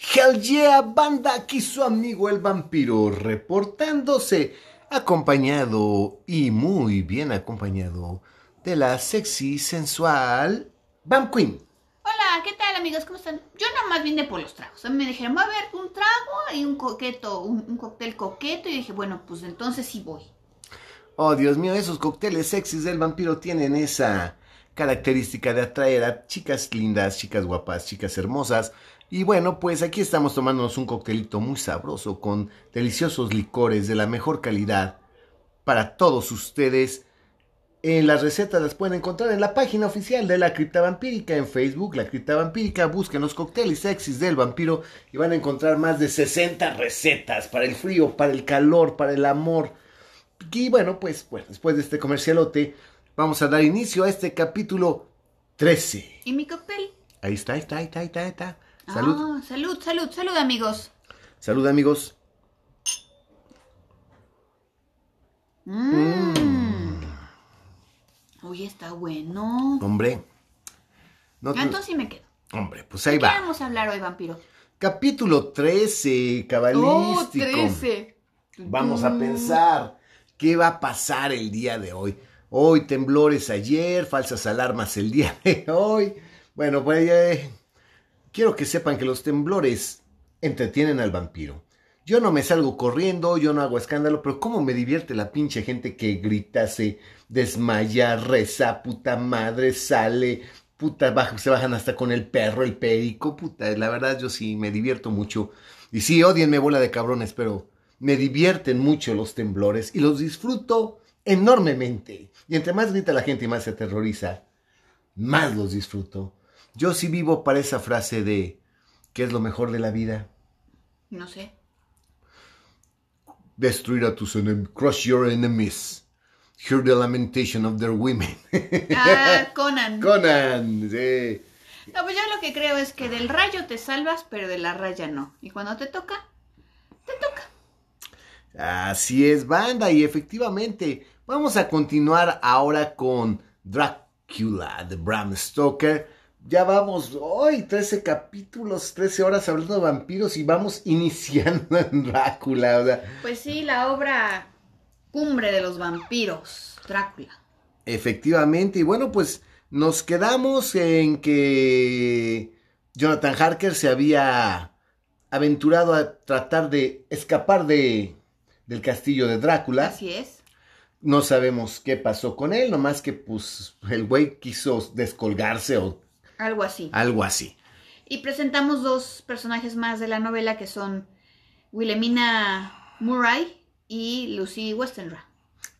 Hell yeah, banda, aquí su amigo el vampiro reportándose, acompañado y muy bien acompañado de la sexy, sensual Bam Queen. Hola, ¿qué tal amigos? ¿Cómo están? Yo nada más vine por los tragos. A mí me dijeron, va a haber un trago y un coqueto, un, un cóctel coqueto. Y dije, bueno, pues entonces sí voy. Oh, Dios mío, esos cócteles sexys del vampiro tienen esa característica de atraer a chicas lindas, chicas guapas, chicas hermosas. Y bueno, pues aquí estamos tomándonos un coctelito muy sabroso con deliciosos licores de la mejor calidad para todos ustedes. En las recetas las pueden encontrar en la página oficial de la Cripta Vampírica en Facebook, la Cripta Vampírica. Busquen los cócteles sexys del vampiro y van a encontrar más de 60 recetas para el frío, para el calor, para el amor. Y bueno, pues, pues después de este comercialote, vamos a dar inicio a este capítulo 13. ¿Y mi cóctel? Ahí está, ahí está, ahí está, ahí está, ahí está. Salud. Ah, salud, salud, salud amigos. Salud, amigos. Mmm. Uy, está bueno. Hombre. No te- Entonces sí me quedo. Hombre, pues ahí ¿De qué va. vamos a hablar hoy, vampiro? Capítulo 13, Oh, cabalístico. 13. Vamos a pensar qué va a pasar el día de hoy. Hoy temblores ayer, falsas alarmas el día de hoy. Bueno, pues eh, quiero que sepan que los temblores entretienen al vampiro. Yo no me salgo corriendo, yo no hago escándalo, pero cómo me divierte la pinche gente que grita, se desmaya, reza, puta madre, sale, puta, se bajan hasta con el perro, el perico, puta, la verdad yo sí me divierto mucho. Y sí, odienme bola de cabrones, pero me divierten mucho los temblores y los disfruto enormemente. Y entre más grita la gente y más se aterroriza, más los disfruto. Yo sí vivo para esa frase de ¿qué es lo mejor de la vida? No sé. Destruir a tus enemigos, crush your enemies, hear the lamentation of their women. Ah, Conan. Conan, sí. No, pues yo lo que creo es que del rayo te salvas, pero de la raya no. Y cuando te toca, te toca. Así es, banda, y efectivamente, vamos a continuar ahora con Dracula de Bram Stoker. Ya vamos, hoy 13 capítulos, 13 horas hablando de vampiros y vamos iniciando en Drácula. O sea, Pues sí, la obra cumbre de los vampiros, Drácula. efectivamente, y bueno, pues nos quedamos en que Jonathan Harker se había aventurado a tratar de escapar de, del castillo de Drácula. Así es. No sabemos qué pasó con él, nomás que pues el güey quiso descolgarse o Algo así. algo así. Y presentamos dos personajes más de la novela que son Wilhelmina Murray y Lucy Westenra.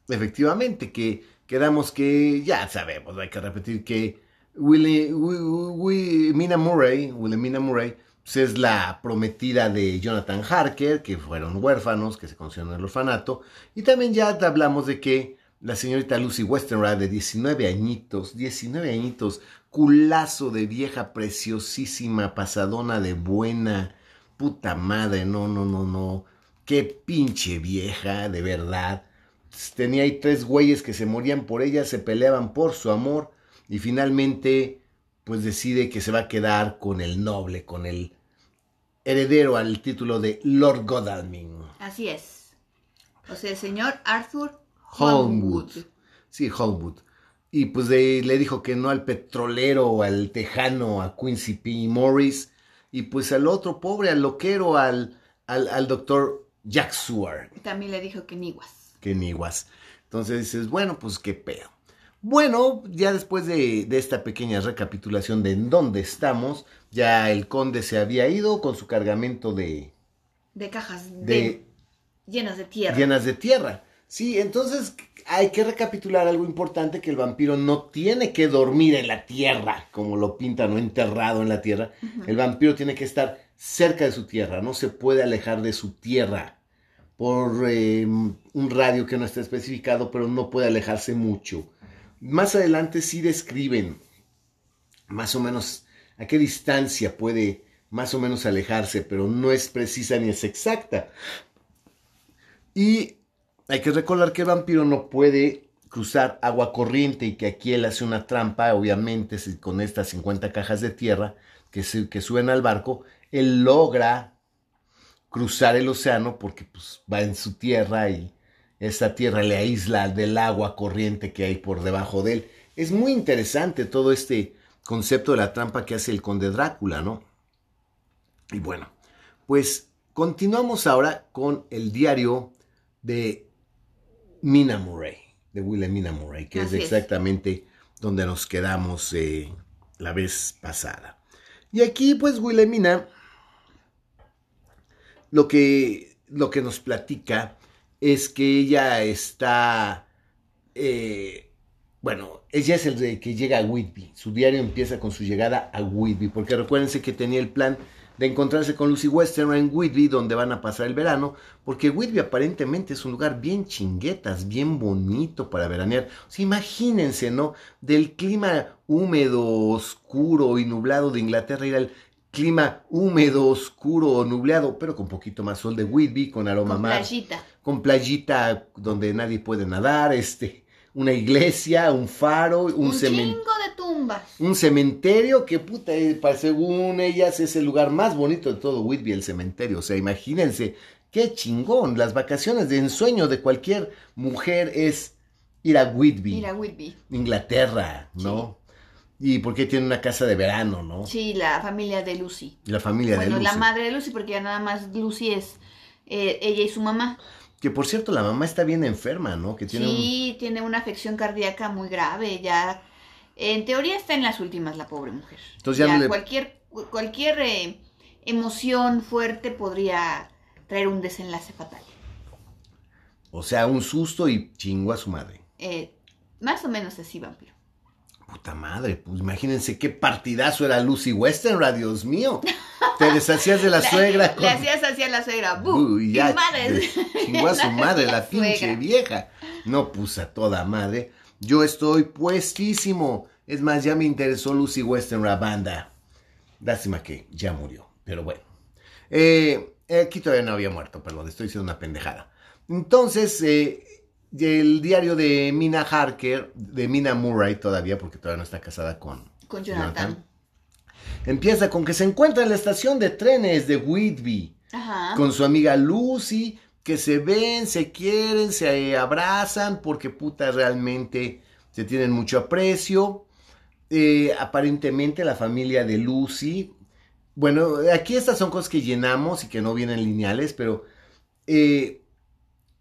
Efectivamente, que quedamos que ya sabemos, hay que repetir que Willie, Wi- Wi- Mina Murray, Wilhelmina Murray, pues, es la prometida de Jonathan Harker, que fueron huérfanos, que se conocieron en el orfanato, y también ya hablamos de que la señorita Lucy Westenra, de 19 añitos, 19 añitos, culazo de vieja preciosísima, pasadona de buena, puta madre, no, no, no, no, qué pinche vieja, de verdad. Tenía ahí tres güeyes que se morían por ella, se peleaban por su amor y finalmente pues decide que se va a quedar con el noble, con el heredero al título de Lord Godalming. Así es. O sea, el señor Arthur Holmwood. Holmwood. Sí, Holmwood. Y pues de- le dijo que no al petrolero, al tejano, a Quincy P. Morris, y pues al otro pobre, al loquero, al, al, al doctor Jack Seward. También le dijo que niguas. que niguas. Entonces dices, bueno, pues qué pedo. Bueno, ya después de, de esta pequeña recapitulación de en dónde estamos, ya el conde se había ido con su cargamento de, De cajas de, de llenas de tierra. llenas de tierra. Sí, entonces hay que recapitular algo importante, que el vampiro no tiene que dormir en la tierra, como lo pintan, o enterrado en la tierra. El vampiro tiene que estar cerca de su tierra, no se puede alejar de su tierra por eh, un radio que no está especificado, pero no puede alejarse mucho. Más adelante sí describen más o menos a qué distancia puede más o menos alejarse, pero no es precisa ni es exacta. Y hay que recordar que el vampiro no puede cruzar agua corriente y que aquí él hace una trampa, obviamente, con estas 50 cajas de tierra que, suben al barco, él logra cruzar el océano porque pues, va en su tierra y esa tierra le aísla del agua corriente que hay por debajo de él. Es muy interesante todo este concepto de la trampa que hace el conde Drácula, ¿no? Y bueno, pues continuamos ahora con el diario de Mina Murray, de Wilhelmina Murray, que es exactamente donde nos quedamos eh, la vez pasada. Y aquí, pues, Wilhelmina lo que, lo que nos platica es que ella está, eh, bueno, ella es el de que llega a Whitby. Su diario empieza con su llegada a Whitby, porque recuérdense que tenía el plan de encontrarse con Lucy Western en Whitby, donde van a pasar el verano, porque Whitby aparentemente es un lugar bien chinguetas, bien bonito para veranear. O sea, imagínense, ¿no? Del clima húmedo, oscuro y nublado de Inglaterra, ir al clima húmedo, oscuro, nubleado, pero con poquito más sol de Whitby, con aroma con Playita. Con playita donde nadie puede nadar, este, una iglesia, un faro, un, cementerio. de tumbas. Un cementerio que, puta, eh, según ellas es el lugar más bonito de todo Whitby, el cementerio. O sea, imagínense, qué chingón. Las vacaciones de ensueño de cualquier mujer es ir a Whitby. Ir a Whitby. Inglaterra, ¿no? Y porque tiene una casa de verano, ¿no? Sí, la familia de Lucy. La familia de Lucy. Bueno, la madre de Lucy, porque ya nada más Lucy es eh, ella y su mamá. Que por cierto, la mamá está bien enferma, ¿no? Que tiene sí, tiene una afección cardíaca muy grave. Ya, en teoría está en las últimas la pobre mujer. Entonces ya, cualquier, cualquier eh, emoción fuerte podría traer un desenlace fatal. O sea, un susto y chingo a su madre. Eh, más o menos así, vampiro. Puta madre, pues imagínense qué partidazo era Lucy Western, Dios mío. Te deshacías de la suegra. Le hacías así a la suegra. ¡Bu! ya, madre. Chingó a su madre, la, pinche vieja. No, pues a toda madre. Yo estoy puestísimo. Es más, ya me interesó Lucy Western, la banda. Lástima que ya murió, pero bueno. Eh, aquí todavía no había muerto, perdón, estoy diciendo una pendejada. Entonces, eh, el diario de Mina Harker, de Mina Murray todavía, porque todavía no está casada con, con Jonathan. Empieza con que se encuentra en la estación de trenes de Whitby con su amiga Lucy, que se ven, se quieren, se abrazan, porque puta realmente se tienen mucho aprecio. Eh, aparentemente la familia de Lucy, bueno, aquí estas son cosas que llenamos y que no vienen lineales, pero eh,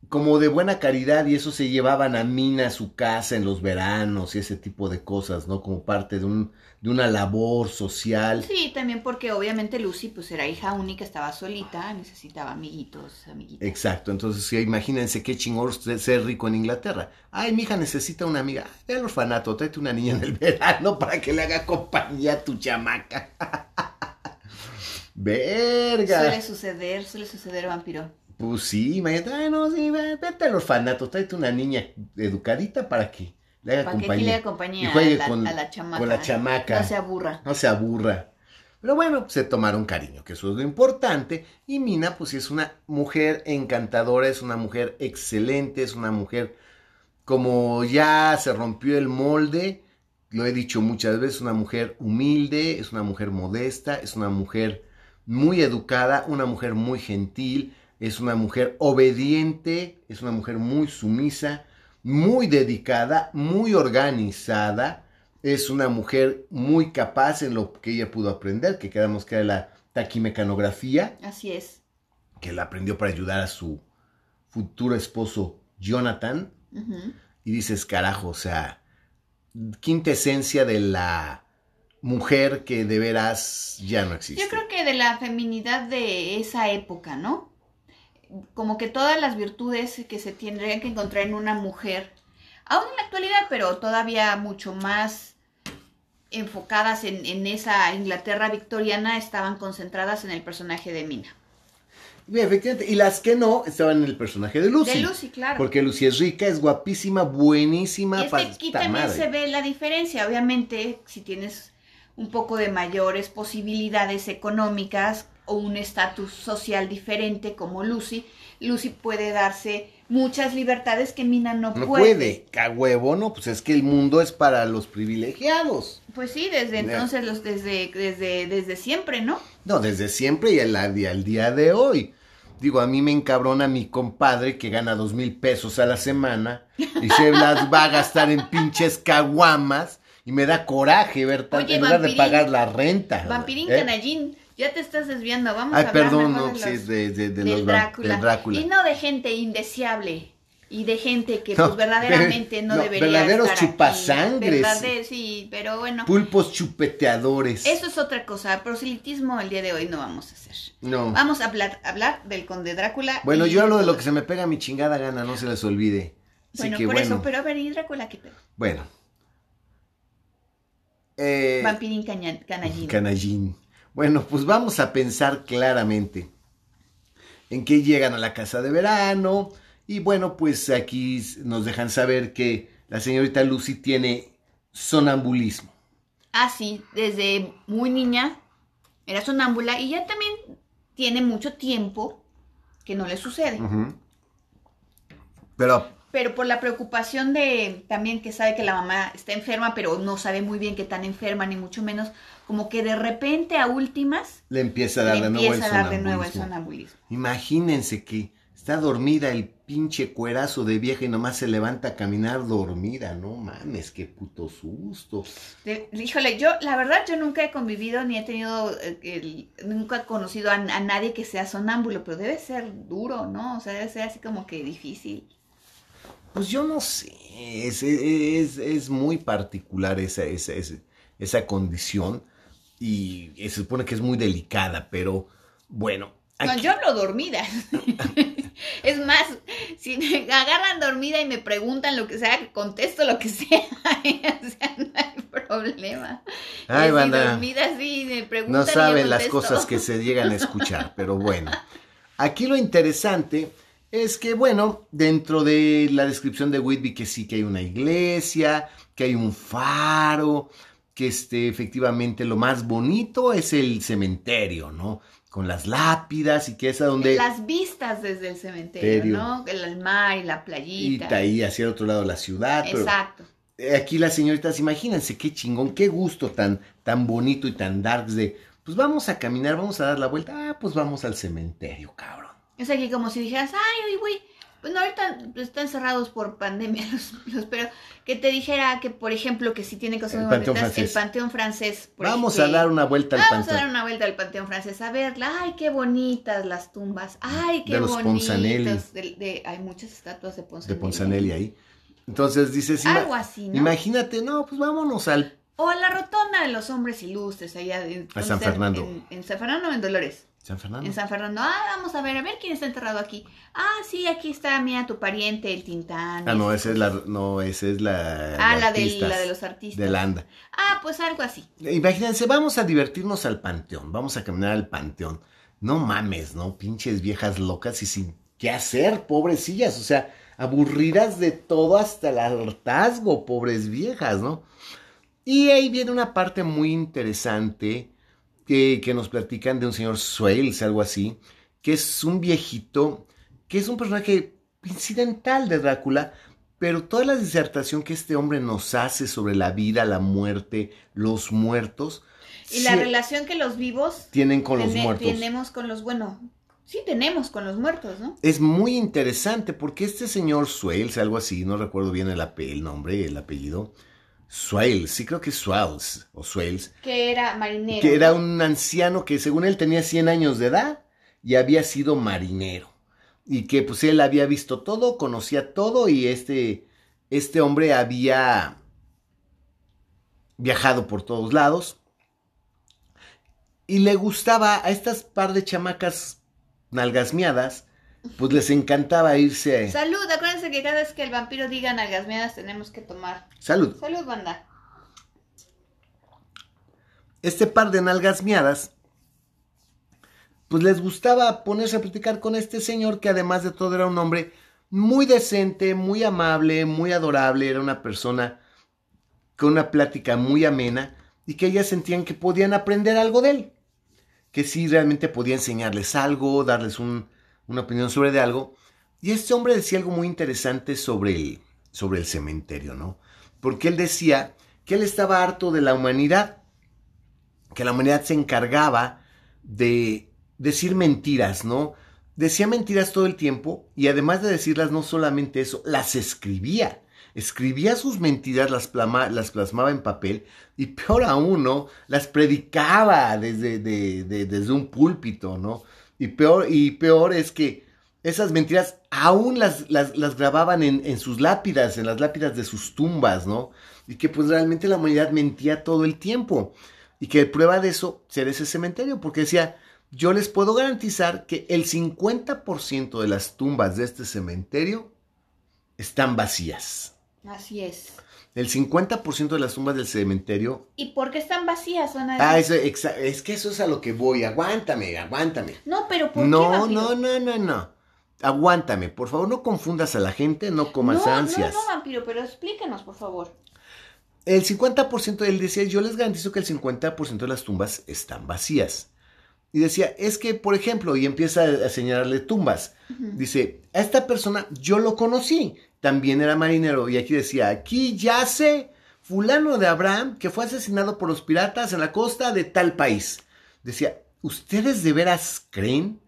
como de buena caridad y eso se llevaban a Mina a su casa en los veranos y ese tipo de cosas, ¿no? Como parte de, un, de una labor social. Sí, también porque obviamente Lucy pues era hija única, estaba solita, necesitaba amiguitos, amiguitas. Exacto, entonces sí, imagínense qué chingón ser rico en Inglaterra. Ay, mi hija necesita una amiga. Ve al orfanato, tráete una niña en el verano para que le haga compañía a tu chamaca. Verga. Suele suceder, suele suceder, vampiro. Pues sí, imagínate, no, sí, vete al orfanato, tráete una niña educadita para que le haga para compañía. Que le haga compañía y juegue con, la chamaca. Con la chamaca. No se aburra. No se aburra. Pero bueno, se tomaron cariño, que eso es lo importante. Y Mina, pues es una mujer encantadora, es una mujer excelente, es una mujer como ya se rompió el molde, lo he dicho muchas veces, una mujer humilde, es una mujer modesta, es una mujer muy educada, una mujer muy gentil, es una mujer obediente, es una mujer muy sumisa, muy dedicada, muy organizada, es una mujer muy capaz en lo que ella pudo aprender, que quedamos que era la taquimecanografía. Así es. Que la aprendió para ayudar a su futuro esposo Jonathan. Y dices, carajo, o sea, quinta esencia de la mujer que de veras ya no existe. Yo creo que de la feminidad de esa época, ¿no? Como que todas las virtudes que se tendrían que encontrar en una mujer, aún en la actualidad, pero todavía mucho más enfocadas en, esa Inglaterra victoriana, estaban concentradas en el personaje de Mina. efectivamente, y las que no estaban en el personaje de Lucy. De Lucy, claro. Porque Lucy es rica, es guapísima, buenísima. Y aquí también se ve la diferencia. Obviamente, si tienes un poco de mayores posibilidades económicas, o un estatus social diferente como Lucy, Lucy puede darse muchas libertades que Mina no, No puede. puede, huevo, no, pues es que el mundo es para los privilegiados. Pues sí, desde entonces, los, desde, desde, desde siempre, ¿no? No, desde siempre y al, al día de hoy. Digo, a mí me encabrona mi compadre que gana dos mil pesos a la semana y se las va a gastar en pinches caguamas y me da coraje ver tanto en lugar de pagar la renta. Vampirín ¿eh? Canallín, ya te estás desviando. Vamos a hablar perdón, mejor no, de sí, los- de, de, de los Drácula. del Drácula. Y no de gente indeseable. Y de gente que No, pues verdaderamente no, no, debería verdaderos estar aquí. chupasangres. Verdade- sí, pero bueno. Pulpos chupeteadores. Eso es otra cosa. Proselitismo el día de hoy no vamos a hacer. No. Vamos a hablar, hablar del conde Drácula. Bueno, yo hablo de lo que se me pega mi chingada gana, no se les olvide. Así Bueno, que por bueno, eso, pero a ver, ¿y Drácula qué pedo? bueno. Eh, Vampirín canallín. Canallín. Bueno, pues vamos a pensar claramente en que llegan a la casa de verano y bueno, pues aquí nos dejan saber que la señorita Lucy tiene sonambulismo. Ah, sí, desde muy niña era sonámbula y ya también tiene mucho tiempo que no le sucede. Pero Pero por la preocupación de también que sabe que la mamá está enferma, pero no sabe muy bien qué tan enferma, ni mucho menos, como que de repente a últimas le empieza a dar de nuevo el empieza a dar de nuevo el sonambulismo. sonambulismo. Imagínense que está dormida el pinche cuerazo de vieja y nomás se levanta a caminar dormida. No mames, qué puto susto. De- híjole, yo, la verdad, yo nunca he convivido ni he tenido, eh, el- nunca he conocido a, a nadie que sea sonámbulo, pero debe ser duro, ¿no? O sea, debe ser así como que difícil. Pues yo no sé, es, es, es muy particular esa, esa, esa, esa condición y se supone que es muy delicada, pero bueno. No, yo hablo dormida. es más, si me agarran dormida y me preguntan lo que sea, contesto lo que sea. o sea, no hay problema. Ay, banda. dormida, sí, me preguntan. No saben las cosas que se llegan a escuchar, pero bueno. Aquí lo interesante es que, bueno, dentro de la descripción de Whitby, que sí que hay una iglesia, que hay un faro, que este, efectivamente lo más bonito es el cementerio, ¿no? Con las lápidas y que es a donde... Las vistas desde el cementerio. ¿no? El, el mar y la Y playita. está ahí hacia el otro lado la ciudad. Exacto. Eh, aquí las señoritas, imagínense qué chingón, qué gusto tan, tan bonito y tan darks de, pues vamos a caminar, vamos a dar la vuelta, ah, pues vamos al cementerio, cabrón. Es aquí como si dijeras, ay, uy, güey, pues no, ahorita están cerrados por pandemia los, los- pero que te dijera que, por ejemplo, que si tienen cosas El muy Panteón bonitas, Francés. el Panteón Francés. por Vamos ejemplo, a dar una vuelta al Vamos a panteón. dar una vuelta al Panteón Francés a verla. Ay, qué bonitas las tumbas. Ay, qué De los bonitos. Ponzanelli. De- de- hay muchas estatuas de de Ponzanelli. Ponzanelli ahí. Entonces dices, Algo así, ¿no? imagínate, no, pues vámonos al... O a la rotonda de los hombres ilustres allá de, A San. Fernando. En, en San Fernando o en Dolores. San Fernando. En San Fernando. Ah, vamos a ver, a ver quién está enterrado aquí. Ah, sí, aquí está, mira, tu pariente, el Tintán. Ah, no, esa es la, no, esa es la... Ah, la, del- la de los artistas. de Landa. Ah, pues algo así. Imagínense, vamos a divertirnos al panteón, vamos a caminar al panteón. No mames, ¿no? Pinches viejas locas y sin qué hacer, pobrecillas, o sea, aburridas de todo hasta el hartazgo, pobres viejas, ¿no? Y ahí viene una parte muy interesante que, que nos platican de un señor Swales, algo así, que es un viejito, que es un personaje incidental de Drácula, pero toda la disertación que este hombre nos hace sobre la vida, la muerte, los muertos, Y la relación que los vivos tienen con los muertos. tenemos con los, bueno, sí tenemos con los muertos, ¿no? Es muy interesante porque este señor Swales, algo así, no recuerdo bien el, el nombre, el apellido, Swales, sí creo que es Swales o Swales, Que era marinero. que era un anciano que según él tenía 100 años de edad y había sido marinero. Y que pues él había visto todo, conocía todo y este, este hombre había viajado por todos lados. Y le gustaba a estas par de chamacas nalgasmeadas, pues les encantaba irse. Salud, acuérdense que cada vez que el vampiro diga nalgasmeadas tenemos que tomar. Salud. Salud, banda. este par de nalgas miadas, pues les gustaba ponerse a platicar con este señor que además de todo era un hombre muy decente, muy amable, muy adorable, era una persona con una plática muy amena y que ellas sentían que podían aprender algo de él, que sí realmente podía enseñarles algo, darles un- una opinión sobre de algo, Y este hombre decía algo muy interesante sobre el, sobre el cementerio, ¿no? Porque él decía que él estaba harto de la humanidad, que la humanidad se encargaba de decir mentiras, ¿no? Decía mentiras todo el tiempo y además de decirlas no solamente eso, las escribía. Escribía sus mentiras, las, las plasmaba en papel y peor aún, ¿no? Las predicaba desde, desde un púlpito, ¿no? Y peor, y peor es que esas mentiras aún las, las, grababan en, en, sus lápidas, en las lápidas de sus tumbas, ¿no? Y que pues realmente la humanidad mentía todo el tiempo. Y que prueba de eso ser ese cementerio, porque decía, yo les puedo garantizar que el 50% de las tumbas de este cementerio están vacías. Así es. El 50% de las tumbas del cementerio. ¿Y por qué están vacías? Ah, eso, es que eso es a lo que voy. Aguántame, aguántame. No, pero ¿por no, qué? No, no, no, no. Aguántame, por favor, no confundas a la gente, no comas ansias. No, no, vampiro, pero explícanos, por favor. El 50%, él decía, yo les garantizo que el 50% de las tumbas están vacías. Y decía, es que, por ejemplo, y empieza a señalarle tumbas. Dice, a esta persona yo lo conocí, también era marinero. Y aquí decía, aquí yace fulano de Abraham que fue asesinado por los piratas en la costa de tal país. Decía, ¿ustedes de veras creen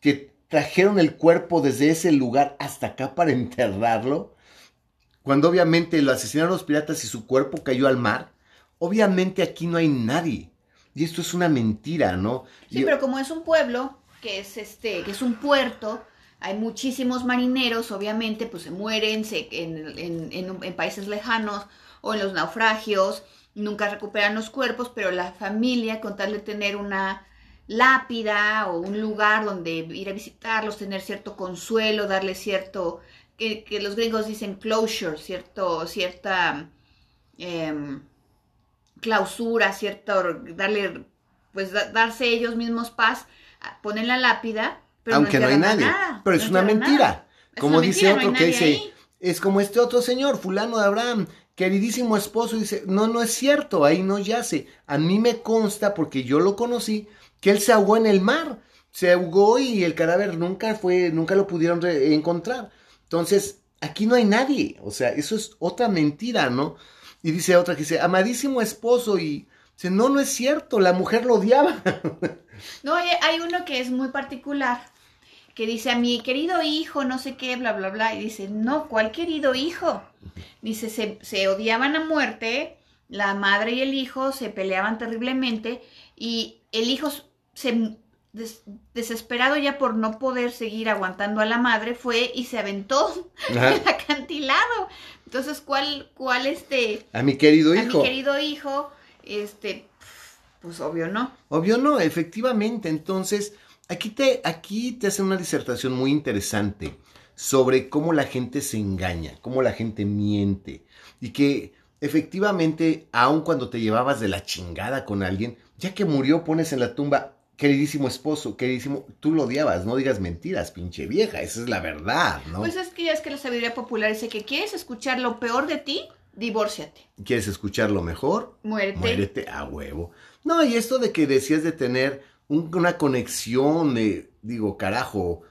que trajeron el cuerpo desde ese lugar hasta acá para enterrarlo? Cuando obviamente lo asesinaron los piratas y su cuerpo cayó al mar. Obviamente aquí no hay nadie. Y esto es una mentira, ¿no? Sí, pero como es un pueblo, que es este, que es un puerto, hay muchísimos marineros, obviamente, pues se mueren en, países lejanos o en los naufragios, nunca recuperan los cuerpos, pero la familia, con tal de tener una lápida o un lugar donde ir a visitarlos, tener cierto consuelo, darle cierto, que, los gringos dicen closure, cierto, cierta... Em, clausura, cierto, darle, pues darse ellos mismos paz, ponen la lápida, pero aunque no, hay nadie, pero es una mentira. como dice otro que dice, es como este otro señor, fulano de Abraham, queridísimo esposo, dice, no, no es cierto, ahí no yace. A mí me consta, porque yo lo conocí, que él se ahogó en el mar, se ahogó y el cadáver nunca fue, nunca lo pudieron encontrar. Entonces, aquí no hay nadie, o sea, eso es otra mentira, ¿no? Y dice otra que dice, amadísimo esposo, y dice, no, no es cierto, la mujer lo odiaba. No, hay uno que es muy particular, que dice a mi querido hijo, no sé qué, bla, bla, bla, y dice, no, ¿cuál querido hijo? Dice, se, se odiaban a muerte, la madre y el hijo se peleaban terriblemente, y el hijo se desesperado ya por no poder seguir aguantando a la madre, fue y se aventó el acantilado. Entonces, ¿cuál, cuál este? A mi querido hijo. A mi querido hijo, este, pues obvio no. Obvio no, efectivamente. Entonces, aquí te, aquí te hacen una disertación muy interesante sobre cómo la gente se engaña, cómo la gente miente y que efectivamente, aun cuando te llevabas de la chingada con alguien, ya que murió pones en la tumba, queridísimo esposo, queridísimo, tú lo odiabas, no digas mentiras, pinche vieja, esa es la verdad, ¿no? Pues es que ya es que la sabiduría popular dice que quieres escuchar lo peor de ti, divórciate. ¿Quieres escuchar lo mejor? Muérete. Muérete a huevo. No, y esto de que decías de tener una conexión de, digo, carajo,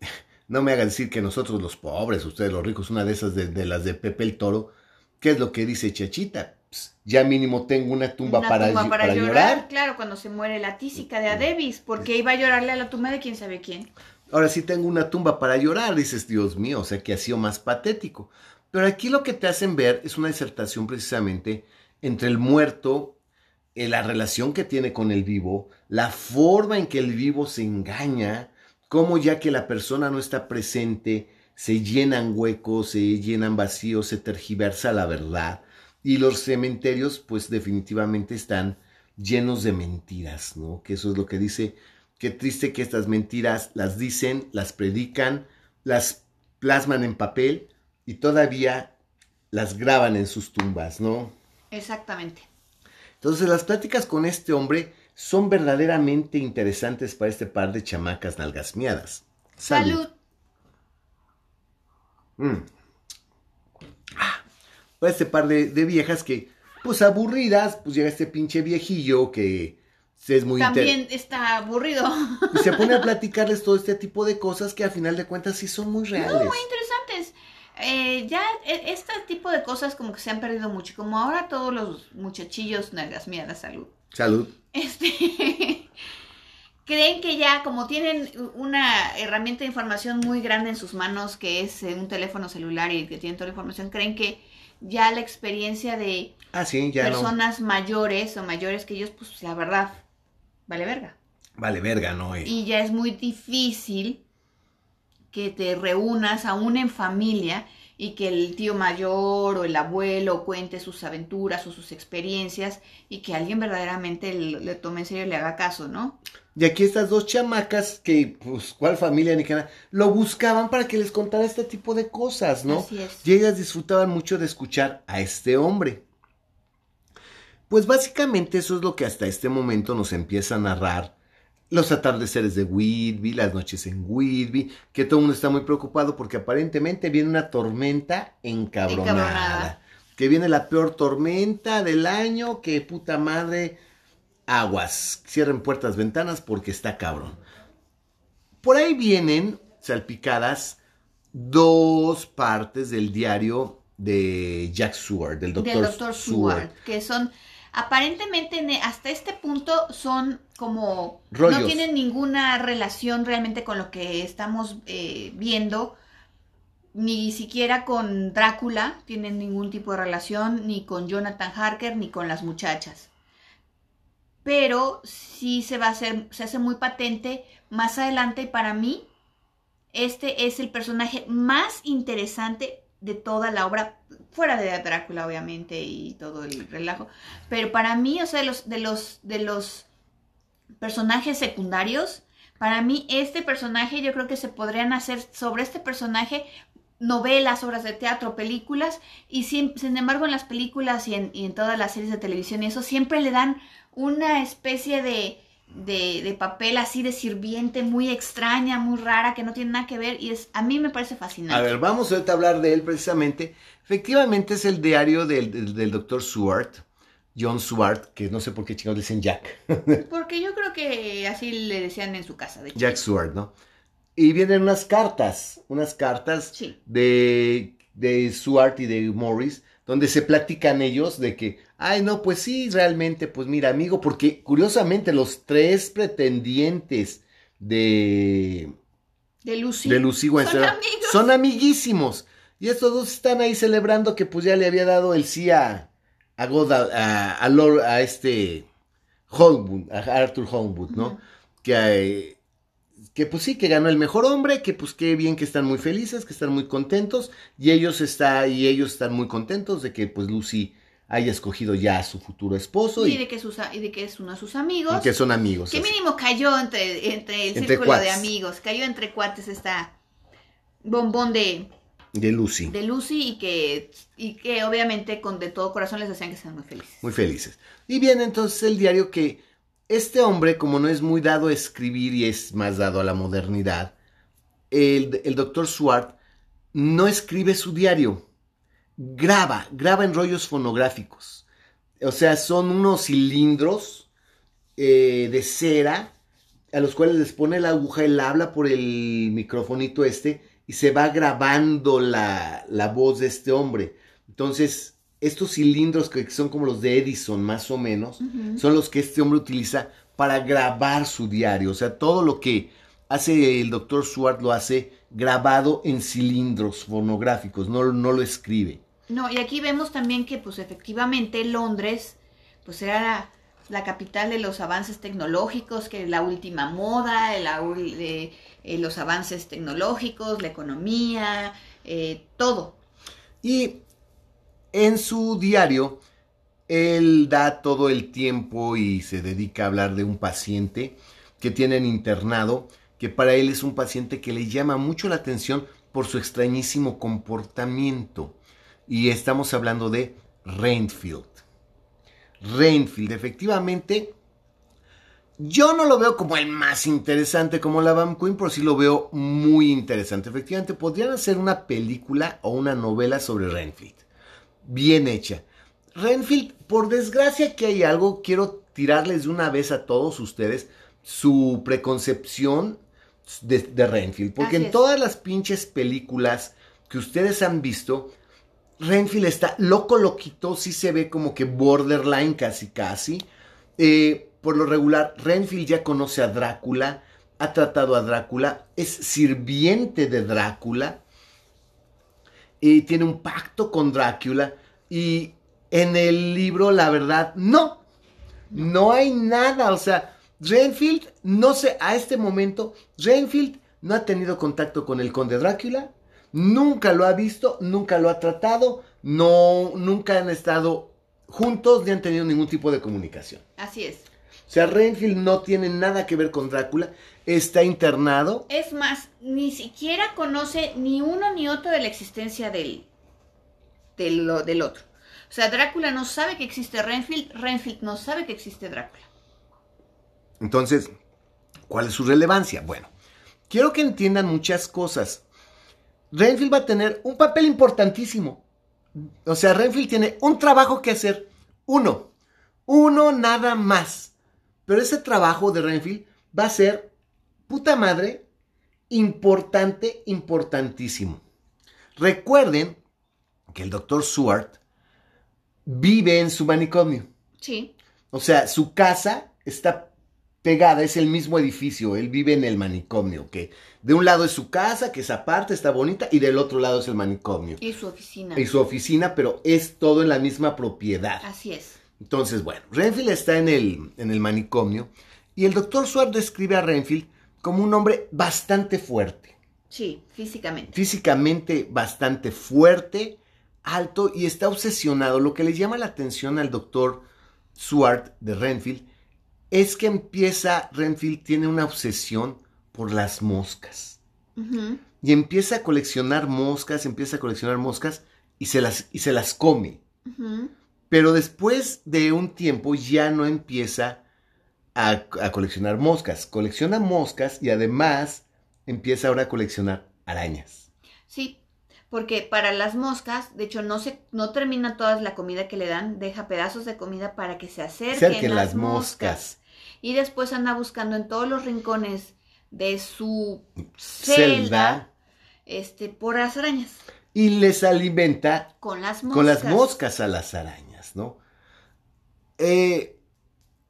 no me hagan decir que nosotros los pobres, ustedes los ricos, una de esas de, de las de Pepe el Toro, ¿qué es lo que dice Chachita? ya mínimo tengo una tumba, para, para, llorar, Claro, cuando se muere la tísica de Adebis, porque iba a llorarle a la tumba de quién sabe quién. Ahora sí tengo una tumba para llorar, dices, Dios mío, o sea que ha sido más patético. Pero aquí lo que te hacen ver es una disertación precisamente entre el muerto, la relación que tiene con el vivo, la forma en que el vivo se engaña, cómo ya que la persona no está presente, se llenan huecos, se llenan vacíos, se tergiversa la verdad y los cementerios, pues definitivamente están llenos de mentiras, ¿no? Que eso es lo que dice. Qué triste que estas mentiras las dicen, las predican, las plasman en papel y todavía las graban en sus tumbas, ¿no? Exactamente. Entonces las pláticas con este hombre son verdaderamente interesantes para este par de chamacas nalgasmiadas. Salud. Salud. Mm este par de, viejas que, pues aburridas, pues llega este pinche viejillo que es muy también está aburrido. y se pone a platicarles todo este tipo de cosas que a final de cuentas sí son muy reales. muy interesantes. Eh, ya e- este tipo de cosas como que se han perdido mucho. Como ahora todos los muchachillos, nalgas la salud. Salud. Este, creen que ya como tienen una herramienta de información muy grande en sus manos, que es eh, un teléfono celular y que tienen toda la información, creen que ya la experiencia de Ah, sí, ya no. personas mayores o mayores que ellos, pues la verdad, vale verga. Vale, verga, ¿no? Y ya es muy difícil que te reúnas aún en familia y que el tío mayor o el abuelo cuente sus aventuras o sus experiencias y que alguien verdaderamente le, le tome en serio y le haga caso, ¿no? Y aquí estas dos chamacas que, pues, ¿cuál familia ni qué nada? Lo buscaban para que les contara este tipo de cosas, ¿no? Así es. Y ellas disfrutaban mucho de escuchar a este hombre. Pues básicamente eso es lo que hasta este momento nos empieza a narrar los atardeceres de Whitby, las noches en Whitby, que todo el mundo está muy preocupado porque aparentemente viene una tormenta encabronada. Encabronada. Que viene la peor tormenta del año, que puta madre, aguas, cierren puertas, ventanas porque está cabrón. Por ahí vienen salpicadas dos partes del diario de Jack Seward, del doctor, del doctor Seward, que son aparentemente en- hasta este punto son como Rollos. no tienen ninguna relación realmente con lo que estamos eh, viendo ni siquiera con Drácula tienen ningún tipo de relación ni con Jonathan Harker ni con las muchachas pero sí se va a hacer se hace muy patente más adelante y para mí este es el personaje más interesante de toda la obra, fuera de Drácula obviamente y todo el relajo, pero para mí, o sea, de los, de los, de los personajes secundarios, para mí este personaje yo creo que se podrían hacer sobre este personaje novelas, obras de teatro, películas, y sin, sin embargo en las películas y en, y en todas las series de televisión y eso siempre le dan una especie de, de, de papel así de sirviente muy extraña, muy rara, que no tiene nada que ver, y es a mí me parece fascinante. A ver, vamos ahorita a hablar de él precisamente. Efectivamente es el diario del, del, del doctor Seward, John Seward, que no sé por qué chingados le dicen Jack. Porque yo creo que así le decían en su casa. De Jack. Seward, ¿no? Y vienen unas cartas, unas cartas Sí. de, de Seward y de Morris, donde se platican ellos de que, ay, no, pues sí, realmente, pues mira, amigo, porque curiosamente los tres pretendientes de, De Lucy. de Lucy Son amigos. son amiguísimos. Y estos dos están ahí celebrando que pues ya le había dado el sí a, a, Goddard- a, a Lord- a este Holmwood, a Arthur Holmwood, ¿no? Que, eh, que pues sí, que ganó el mejor hombre, que pues qué bien que están muy felices, que están muy contentos, y ellos está, y ellos están muy contentos de que pues Lucy haya escogido ya a su futuro esposo Y y, de, que sus, a- y de que es uno de sus amigos. y que son amigos. Que así. mínimo cayó entre, entre el Entre círculo de amigos. Cayó entre cuates esta bombón de, De Lucy. de Lucy y que, y que obviamente con de todo corazón les decían que sean muy felices. Muy felices. Y viene entonces el diario que este hombre, como no es muy dado a escribir y es más dado a la modernidad, el, el doctor Swart no escribe su diario, graba, graba en rollos fonográficos. O sea, son unos cilindros eh, de cera a los cuales les pone la aguja, él habla por el microfonito este y se va grabando la, la voz de este hombre. Entonces, estos cilindros que son como los de Edison más o menos, son los que este hombre utiliza para grabar su diario. O sea, todo lo que hace el doctor Swart lo hace grabado en cilindros fonográficos, no, no lo escribe. No, y aquí vemos también que pues efectivamente Londres pues era la, capital de los avances tecnológicos, que la última moda, eh, los avances tecnológicos, la economía, eh, todo. Y en su diario, él da todo el tiempo y se dedica a hablar de un paciente que tienen internado, que para él es un paciente que le llama mucho la atención por su extrañísimo comportamiento. Y estamos hablando de Rainfield. Rainfield, efectivamente, yo no lo veo como el más interesante como la Bam Queen, pero sí lo veo muy interesante. Efectivamente, podrían hacer una película o una novela sobre Renfield. Bien hecha. Renfield, por desgracia que hay algo, quiero tirarles de una vez a todos ustedes su preconcepción de, de Renfield. Porque Así en es. todas las pinches películas que ustedes han visto, Renfield está loco, loquito, sí se ve como que borderline casi, casi. Eh, por lo regular, Renfield ya conoce a Drácula, ha tratado a Drácula, es sirviente de Drácula, y tiene un pacto con Drácula, y en el libro, la verdad, no, no hay nada, o sea, Renfield, no sé, a este momento, Renfield no ha tenido contacto con el conde Drácula, nunca lo ha visto, nunca lo ha tratado, no, nunca han estado juntos ni han tenido ningún tipo de comunicación. Así es. O sea, Renfield no tiene nada que ver con Drácula, está internado. Es más, ni siquiera conoce ni uno ni otro de la existencia del, del, del otro. O sea, Drácula no sabe que existe Renfield, Renfield no sabe que existe Drácula. Entonces, ¿cuál es su relevancia? Bueno, quiero que entiendan muchas cosas. Renfield va a tener un papel importantísimo. O sea, Renfield tiene un trabajo que hacer. Uno. Uno nada más. Pero ese trabajo de Renfield va a ser, puta madre, importante, importantísimo. Recuerden que el doctor Seward vive en su manicomio. Sí, O sea, su casa está pegada, es el mismo edificio, él vive en el manicomio, que de un lado es su casa, que esa parte está bonita, y del otro lado es el manicomio. y su oficina. Y su oficina, pero es todo en la misma propiedad. Así es. Entonces, bueno, Renfield está en el, en el manicomio, y el doctor Seward describe a Renfield como un hombre bastante fuerte, Sí, físicamente. físicamente bastante fuerte, alto, y está obsesionado. Lo que le llama la atención al doctor Seward de Renfield es que empieza, Renfield tiene una obsesión por las moscas. Y empieza a coleccionar moscas, empieza a coleccionar moscas y se las, y se las come. Pero después de un tiempo ya no empieza a, a coleccionar moscas. Colecciona moscas y además empieza ahora a coleccionar arañas. Sí, porque para las moscas, de hecho, no se, no termina toda la comida que le dan, deja pedazos de comida para que se acerquen, Cerquen las, las moscas. moscas. Y después anda buscando en todos los rincones de su Celda. celda, este, por las arañas, Y les alimenta con las moscas. con las moscas a las arañas, ¿no? Eh,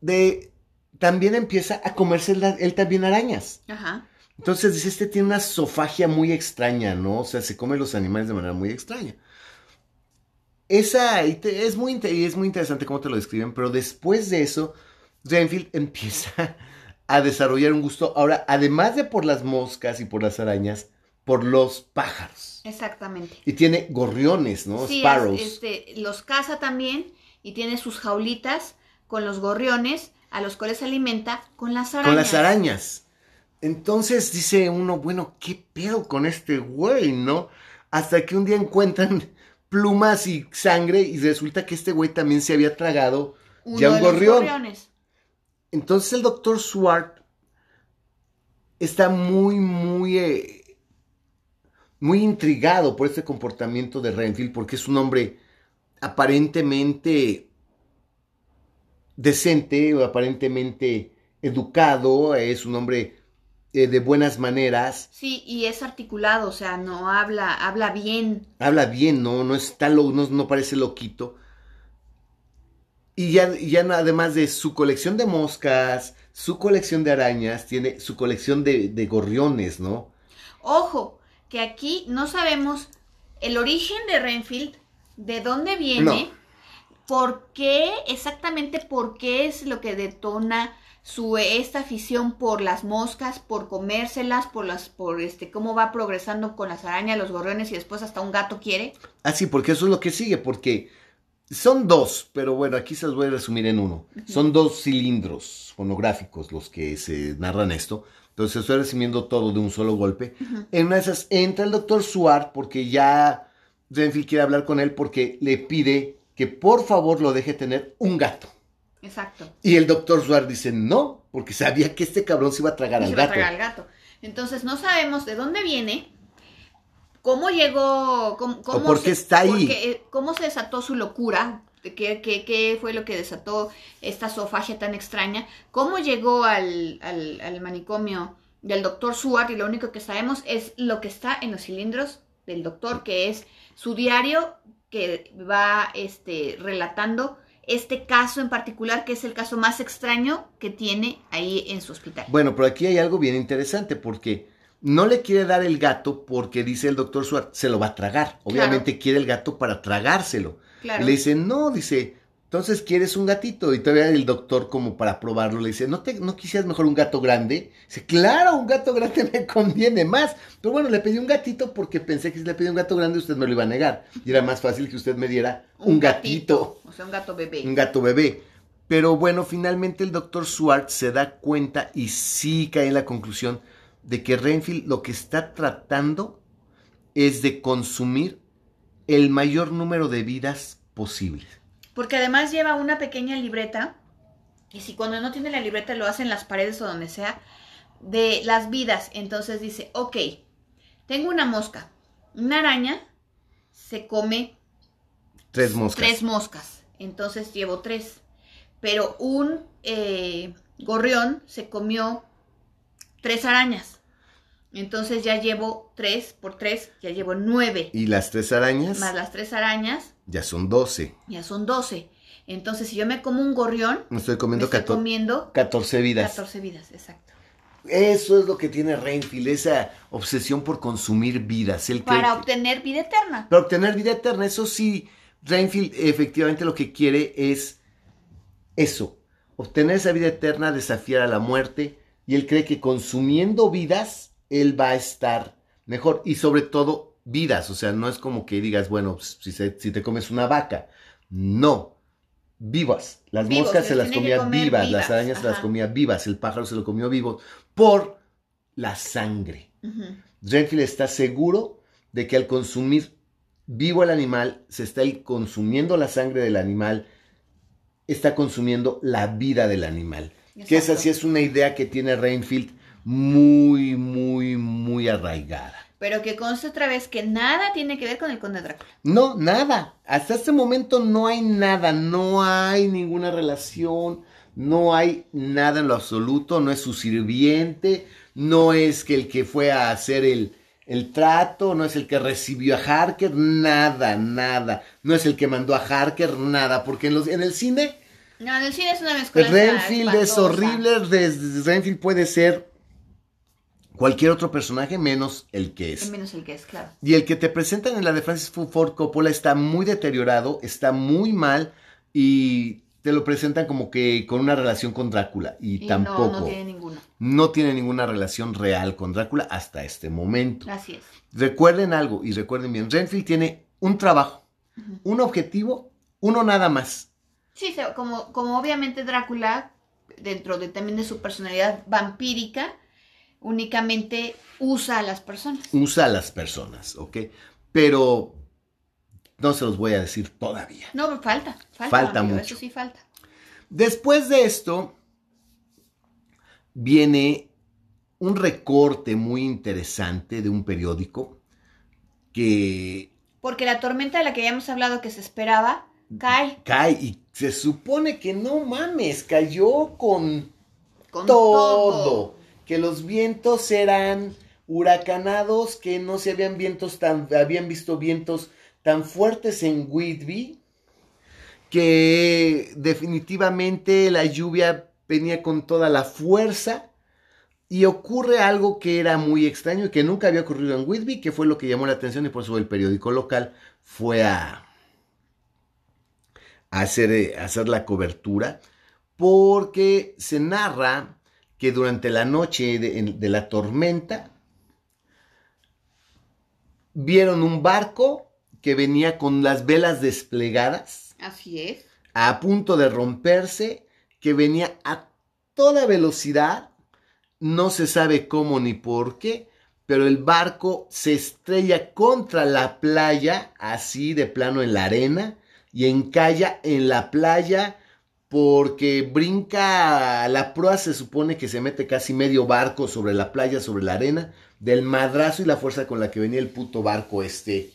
de, también empieza a comerse la- él también arañas. Ajá. Entonces dice, este tiene una sofagia muy extraña, ¿no? O sea, se come los animales de manera muy extraña. Esa y te- es muy, y es muy interesante cómo te lo describen, pero después de eso, Renfield empieza a desarrollar un gusto, ahora, además de por las moscas y por las arañas, por los pájaros. Exactamente. Y tiene gorriones, ¿no? Sí, Sparrows. este, los caza también y tiene sus jaulitas con los gorriones a los cuales se alimenta con las arañas. Con las arañas. Entonces dice uno, bueno, ¿qué pedo con este güey, no? Hasta que un día encuentran plumas y sangre y resulta que este güey también se había tragado Uno ya un de los gorrión. gorriones. Entonces el doctor Swart está muy, muy, eh, muy intrigado por este comportamiento de Renfield porque es un hombre aparentemente decente o aparentemente educado, es un hombre eh, de buenas maneras, Sí, y es articulado, o sea, no habla, habla bien. habla bien, no, no está lo, no, no parece loquito. Y ya, ya además de su colección de moscas, su colección de arañas, tiene su colección de, de gorriones, ¿no? Ojo, que aquí no sabemos el origen de Renfield, de dónde viene, No. por qué, exactamente por qué es lo que detona su esta afición por las moscas, por comérselas, por las, por este, cómo va progresando con las arañas, los gorriones y después hasta un gato quiere. Ah, sí, porque eso es lo que sigue, porque son dos, pero bueno, aquí se los voy a resumir en uno. Son dos cilindros fonográficos los que se narran esto. Entonces estoy resumiendo todo de un solo golpe. En una de esas entra el doctor Suar porque ya Renfield quiere hablar con él porque le pide que por favor lo deje tener un gato. Exacto. Y el doctor Suar dice no, porque sabía que este cabrón se iba a tragar al se va a tragar al gato. Entonces no sabemos de dónde viene, cómo llegó, cómo, cómo por qué está ahí. porque, eh, cómo se desató su locura qué, qué, qué fue lo que desató esta sofagia tan extraña, cómo llegó al, al, al manicomio del doctor Suart y lo único que sabemos es lo que está en los cilindros del doctor, que es su diario que va este, relatando este caso en particular, que es el caso más extraño que tiene ahí en su hospital. Bueno, pero aquí hay algo bien interesante porque no le quiere dar el gato porque dice el doctor Suárez, se lo va a tragar. Obviamente quiere el gato para tragárselo. Claro. Y le dice, no, dice, entonces quieres un gatito. Y todavía el doctor, como para probarlo, le dice, ¿no, te, ¿no quisieras mejor un gato grande? Dice, claro, un gato grande me conviene más. Pero bueno, le pedí un gatito porque pensé que si le pedí un gato grande usted me lo iba a negar. Y era más fácil que usted me diera un, gatito. O sea, un gato bebé. Un gato bebé. Pero bueno, finalmente el doctor Swartz se da cuenta y sí cae en la conclusión de que Renfield lo que está tratando es de consumir el mayor número de vidas posibles. Porque además lleva una pequeña libreta, y si cuando no tiene la libreta lo hace en las paredes o donde sea, de las vidas. Entonces dice, ok, tengo una mosca, una araña se come Tres moscas. tres moscas, entonces llevo tres. Pero un eh, gorrión se comió tres arañas. Entonces ya llevo tres por tres, ya llevo nueve. Y las tres arañas Más las tres arañas, ya son doce. ya son doce. Entonces si yo me como un gorrión, Me estoy me comiendo estoy cator- comiendo 14 vidas. 14 vidas, exacto. Eso es lo que tiene Renfield, esa obsesión por consumir vidas. Cree Para que- obtener vida eterna. Para obtener vida eterna, eso sí, Renfield efectivamente lo que quiere es eso, obtener esa vida eterna, desafiar a la muerte, y él cree que consumiendo vidas, él va a estar mejor, y sobre todo vidas, o sea, no es como que digas, bueno, si, se- si te comes una vaca, no, vivas, las Vivos, moscas se las comía vivas, las arañas se las comía vivas, el pájaro se lo comió vivo, por la sangre. Ujú. Renfield está seguro de que al consumir vivo el animal, se está consumiendo la sangre del animal, está consumiendo la vida del animal. Que esa sí es una idea que tiene Renfield muy, muy, muy arraigada. Pero que conste otra vez que nada tiene que ver con el conde Drácula. No, nada. Hasta este momento no hay nada, no hay ninguna relación, no hay nada en lo absoluto, no es su sirviente, no es que el que fue a hacer el, el trato, no es el que recibió a Harker, nada, nada. No es el que mandó a Harker, nada, porque en, los, en el cine No, en el cine es una mezcolanza Renfield es horrible, Renfield puede ser cualquier otro personaje menos el que es. Menos el que es, claro. Y el que te presentan en la de Francis Ford Coppola está muy deteriorado, está muy mal y te lo presentan como que con una relación con Drácula y, Y tampoco no, no tiene ninguno. no tiene ninguna relación real con Drácula hasta este momento. Así es. Recuerden algo y recuerden bien, Renfield tiene un trabajo, un objetivo, uno nada más. Sí, como, como obviamente Drácula, dentro de también de su personalidad vampírica, únicamente usa a las personas. Usa a las personas, ¿ok? Pero no se los voy a decir todavía. No, falta, falta. Falta mucho. Eso sí falta. Después de esto, viene un recorte muy interesante de un periódico que Porque la tormenta de la que habíamos hablado que se esperaba, cae cae y se supone que no mames, cayó con con todo. todo. Que los vientos eran huracanados, que no se habían vientos tan, habían visto vientos tan fuertes en Whitby, que definitivamente la lluvia venía con toda la fuerza. Y ocurre algo que era muy extraño y que nunca había ocurrido en Whitby, que fue lo que llamó la atención y por eso el periódico local fue a, a hacer, eh, hacer la cobertura, porque se narra que durante la noche de, de la tormenta vieron un barco que venía con las velas desplegadas Así es. a punto de romperse, que venía a toda velocidad, no se sabe cómo ni por qué, pero el barco se estrella contra la playa, así de plano en la arena, y encalla en la playa porque brinca la proa, se supone que se mete casi medio barco sobre la playa, sobre la arena, del madrazo y la fuerza con la que venía el puto barco este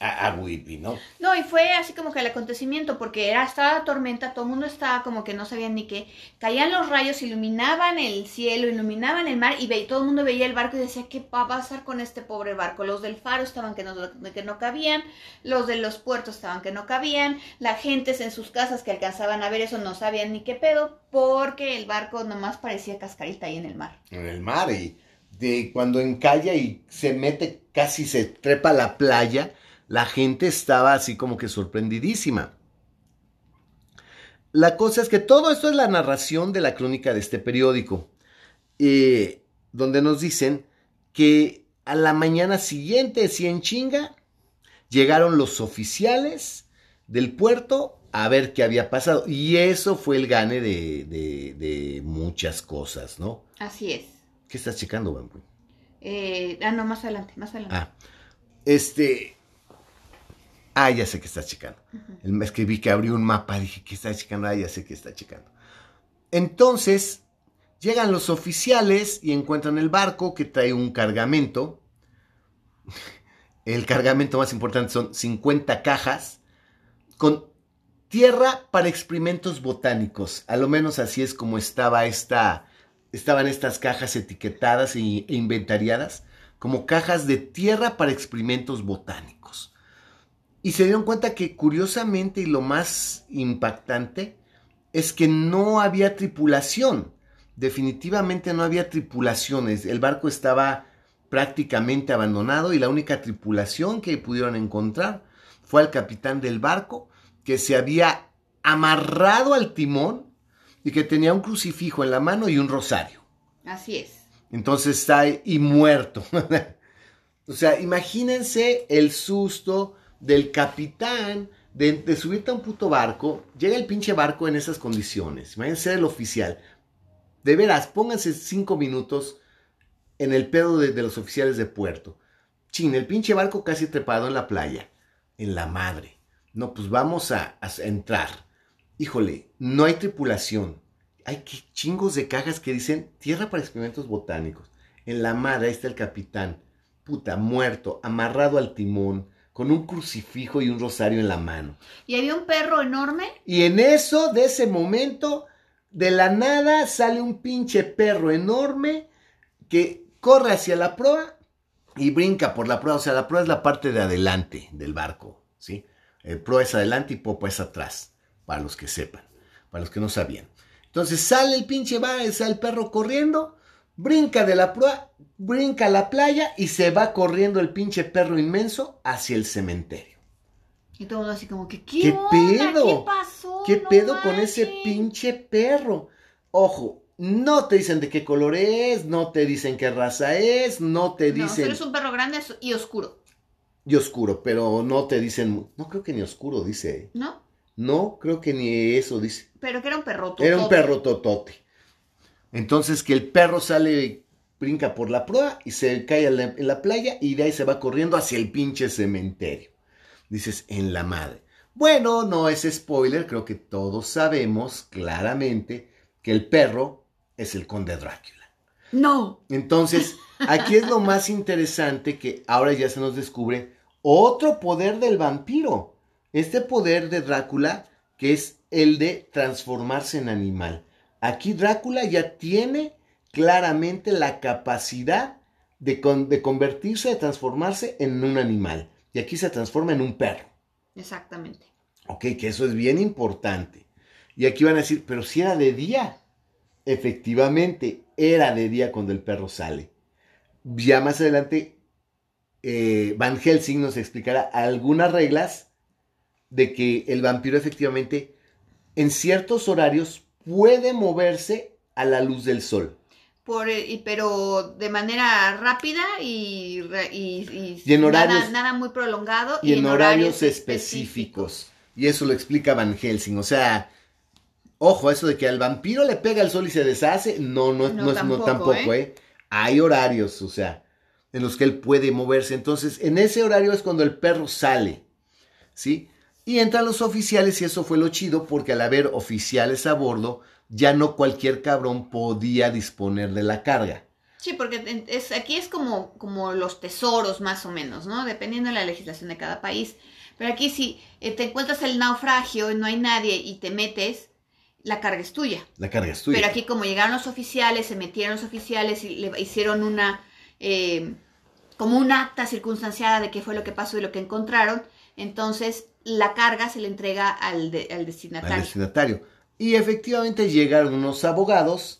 a, a Whippy, ¿no? No, y fue así como que el acontecimiento, porque era, estaba tormenta, todo el mundo estaba como que no sabían ni qué. Caían los rayos, iluminaban el cielo, iluminaban el mar, y ve, todo el mundo veía el barco y decía, ¿qué va a pasar con este pobre barco? Los del faro estaban que no, que no cabían, los de los puertos estaban que no cabían, la gente en sus casas que alcanzaban a ver eso no sabían ni qué pedo, porque el barco nomás parecía cascarita ahí en el mar. En el mar, y de cuando encalla y se mete, casi se trepa a la playa, la gente estaba así como que sorprendidísima. La cosa es que todo esto es la narración de la crónica de este periódico, eh, donde nos dicen que a la mañana siguiente, si en chinga, llegaron los oficiales del puerto a ver qué había pasado. Y eso fue el gane de, de, de muchas cosas, ¿no? Así es. ¿Qué estás checando, Bambu? Eh, ah, no, más adelante, más adelante. Ah, este, Ah, ya sé que está checando. Uh Es que vi que abrió un mapa, dije, ¿qué está checando? Ah, ya sé que está checando. Entonces, llegan los oficiales y encuentran el barco que trae un cargamento. El cargamento más importante son 50 cajas con tierra para experimentos botánicos. A lo menos así es como estaba esta, estaban estas cajas etiquetadas e inventariadas como cajas de tierra para experimentos botánicos. Y se dieron cuenta que curiosamente y lo más impactante es que no había tripulación. Definitivamente no había tripulaciones. El barco estaba prácticamente abandonado y la única tripulación que pudieron encontrar fue al capitán del barco que se había amarrado al timón y que tenía un crucifijo en la mano y un rosario. Así es. Entonces está ahí y muerto. o sea, imagínense el susto, del capitán de, subirte a un puto barco, llega el pinche barco en esas condiciones. Imagínense el oficial. De veras, pónganse cinco minutos en el pedo de, los oficiales de puerto. Chin, el pinche barco casi trepado en la playa. En la madre. No, pues vamos a, entrar. Híjole, no hay tripulación. Hay chingos de cajas que dicen tierra para experimentos botánicos. En la madre, está el capitán. Puta, muerto, amarrado al timón con un crucifijo y un rosario en la mano. Y había un perro enorme. Y en eso, de ese momento, de la nada sale un pinche perro enorme que corre hacia la proa y brinca por la proa. O sea, la proa es la parte de adelante del barco, ¿sí? El proa es adelante y popa es atrás, para los que sepan, para los que no sabían. Entonces sale el pinche va, sale el perro corriendo brinca de la proa, brinca a la playa y se va corriendo el pinche perro inmenso hacia el cementerio. Y todo así como que, ¿qué, pedo? ¿Qué pasó? ¿Qué pedo con ese pinche perro? Ojo, no te dicen de qué color es, no te dicen qué raza es, no te dicen... No, es un perro grande y oscuro. Y oscuro, pero no te dicen... No creo que ni oscuro dice. ¿No? No, creo que ni eso dice. Pero que era un perro totote. Era un perro totote. Entonces que el perro sale, brinca por la proa y se cae en la, playa y de ahí se va corriendo hacia el pinche cementerio. Dices, en la madre. Bueno, no es spoiler, creo que todos sabemos claramente que el perro es el conde Drácula. No. Entonces, aquí es lo más interesante que ahora ya se nos descubre otro poder del vampiro. Este poder de Drácula que es el de transformarse en animal. Aquí Drácula ya tiene claramente la capacidad de, convertirse, de transformarse en un animal. Y aquí se transforma en un perro. Exactamente. Ok, que eso es bien importante. Y aquí van a decir, pero si era de día. Efectivamente, era de día cuando el perro sale. Ya más adelante, eh, Van Helsing nos explicará algunas reglas de que el vampiro efectivamente en ciertos horarios puede moverse a la luz del sol. Por, eh, pero de manera rápida y, y, nada, muy prolongado. Y, en, horarios, específicos. Y eso lo explica Van Helsing. O sea, ojo, eso de que al vampiro le pega el sol y se deshace, no, no, no, tampoco, tampoco ¿eh? ¿eh? Hay horarios, o sea, en los que él puede moverse. Entonces, en ese horario es cuando el perro sale, ¿sí? Y entran los oficiales y eso fue lo chido porque al haber oficiales a bordo, ya no cualquier cabrón podía disponer de la carga. Sí, porque es, aquí es como, como los tesoros más o menos, ¿no? Dependiendo de la legislación de cada país. Pero aquí si eh, te encuentras el naufragio, no hay nadie y te metes, la carga es tuya. La carga es tuya. Pero aquí como llegaron los oficiales, se metieron los oficiales y le hicieron una, eh, como un acta circunstanciada de qué fue lo que pasó y lo que encontraron, entonces la carga se le entrega al, al destinatario. Al destinatario. Y efectivamente llegaron unos abogados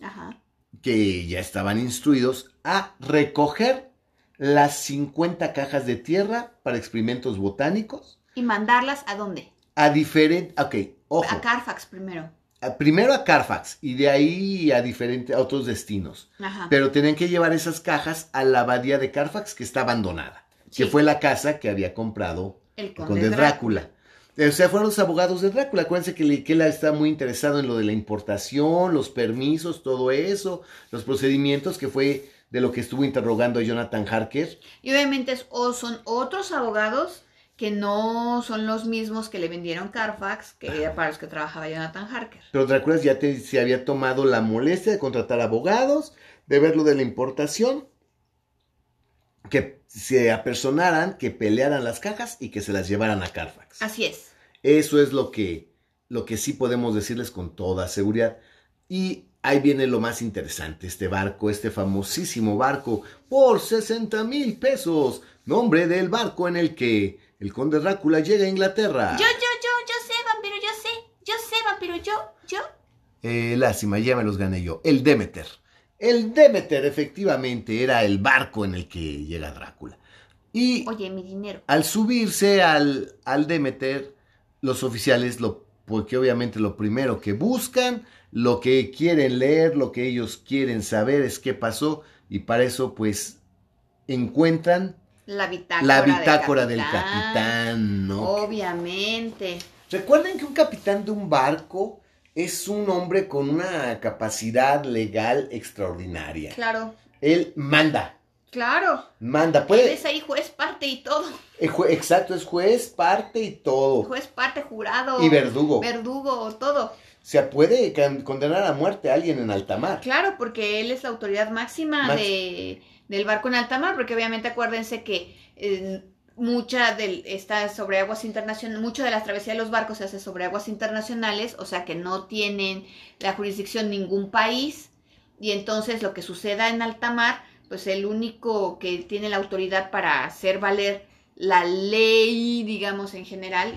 que ya estaban instruidos a recoger las 50 cajas de tierra para experimentos botánicos. ¿Y mandarlas a dónde? A diferentes... Ok, ojo. A Carfax primero. primero a Carfax y de ahí a diferentes otros destinos. Pero tenían que llevar esas cajas a la abadía de Carfax que está abandonada. Que fue la casa que había comprado el conde, Drácula. O sea, fueron los abogados de Drácula. Acuérdense que, él está muy interesado en lo de la importación, los permisos, todo eso, los procedimientos, que fue de lo que estuvo interrogando a Jonathan Harker. Y obviamente o son otros abogados que no son los mismos que le vendieron Carfax, que era para los que trabajaba Jonathan Harker. Pero Drácula ya se había tomado la molestia de contratar abogados, de ver lo de la importación, que se apersonaran, que pelearan las cajas y que se las llevaran a Carfax. Así es. Eso es lo que, lo que sí podemos decirles con toda seguridad. Y ahí viene lo más interesante, este barco, este famosísimo barco, por 60 mil pesos, nombre del barco en el que el conde Drácula llega a Inglaterra. Yo, yo, yo, yo sé, vampiro, yo sé, yo sé, vampiro, yo, yo. Eh, lástima, ya me los gané yo. El Demeter. El Demeter efectivamente era el barco en el que llega Drácula. Y Oye, mi dinero. Al subirse al, al Demeter, los oficiales, lo, porque obviamente lo primero que buscan, lo que quieren leer, lo que ellos quieren saber es qué pasó, y para eso pues encuentran la bitácora, la bitácora del, capitán. ¿no? Obviamente. Recuerden que un capitán de un barco es un hombre con una capacidad legal extraordinaria. Claro. Él manda. Claro. Manda, puede. Él es ahí juez, parte y todo. exacto, es juez, parte y todo. Juez, parte, jurado. Y verdugo. Verdugo, todo. O sea, puede condenar a muerte a alguien en alta mar. Claro, porque él es la autoridad máxima de, del barco en alta mar, porque obviamente acuérdense que eh, mucha del está sobre aguas internacionales, mucho de la travesía de los barcos se hace sobre aguas internacionales, o sea que no tienen la jurisdicción ningún país y entonces lo que suceda en alta mar, pues el único que tiene la autoridad para hacer valer la ley, digamos en general,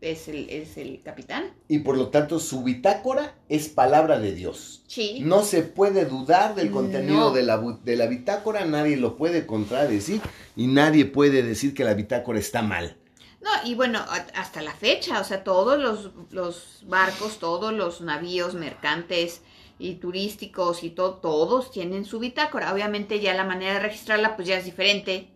es el, es el capitán. Y por lo tanto su bitácora es palabra de Dios. Sí. No se puede dudar del contenido de, la, de la bitácora, nadie lo puede contradecir y nadie puede decir que la bitácora está mal. No, y bueno, hasta la fecha, o sea, todos los, los barcos, todos los navíos mercantes y turísticos y todo, todos tienen su bitácora. Obviamente ya la manera de registrarla pues ya es diferente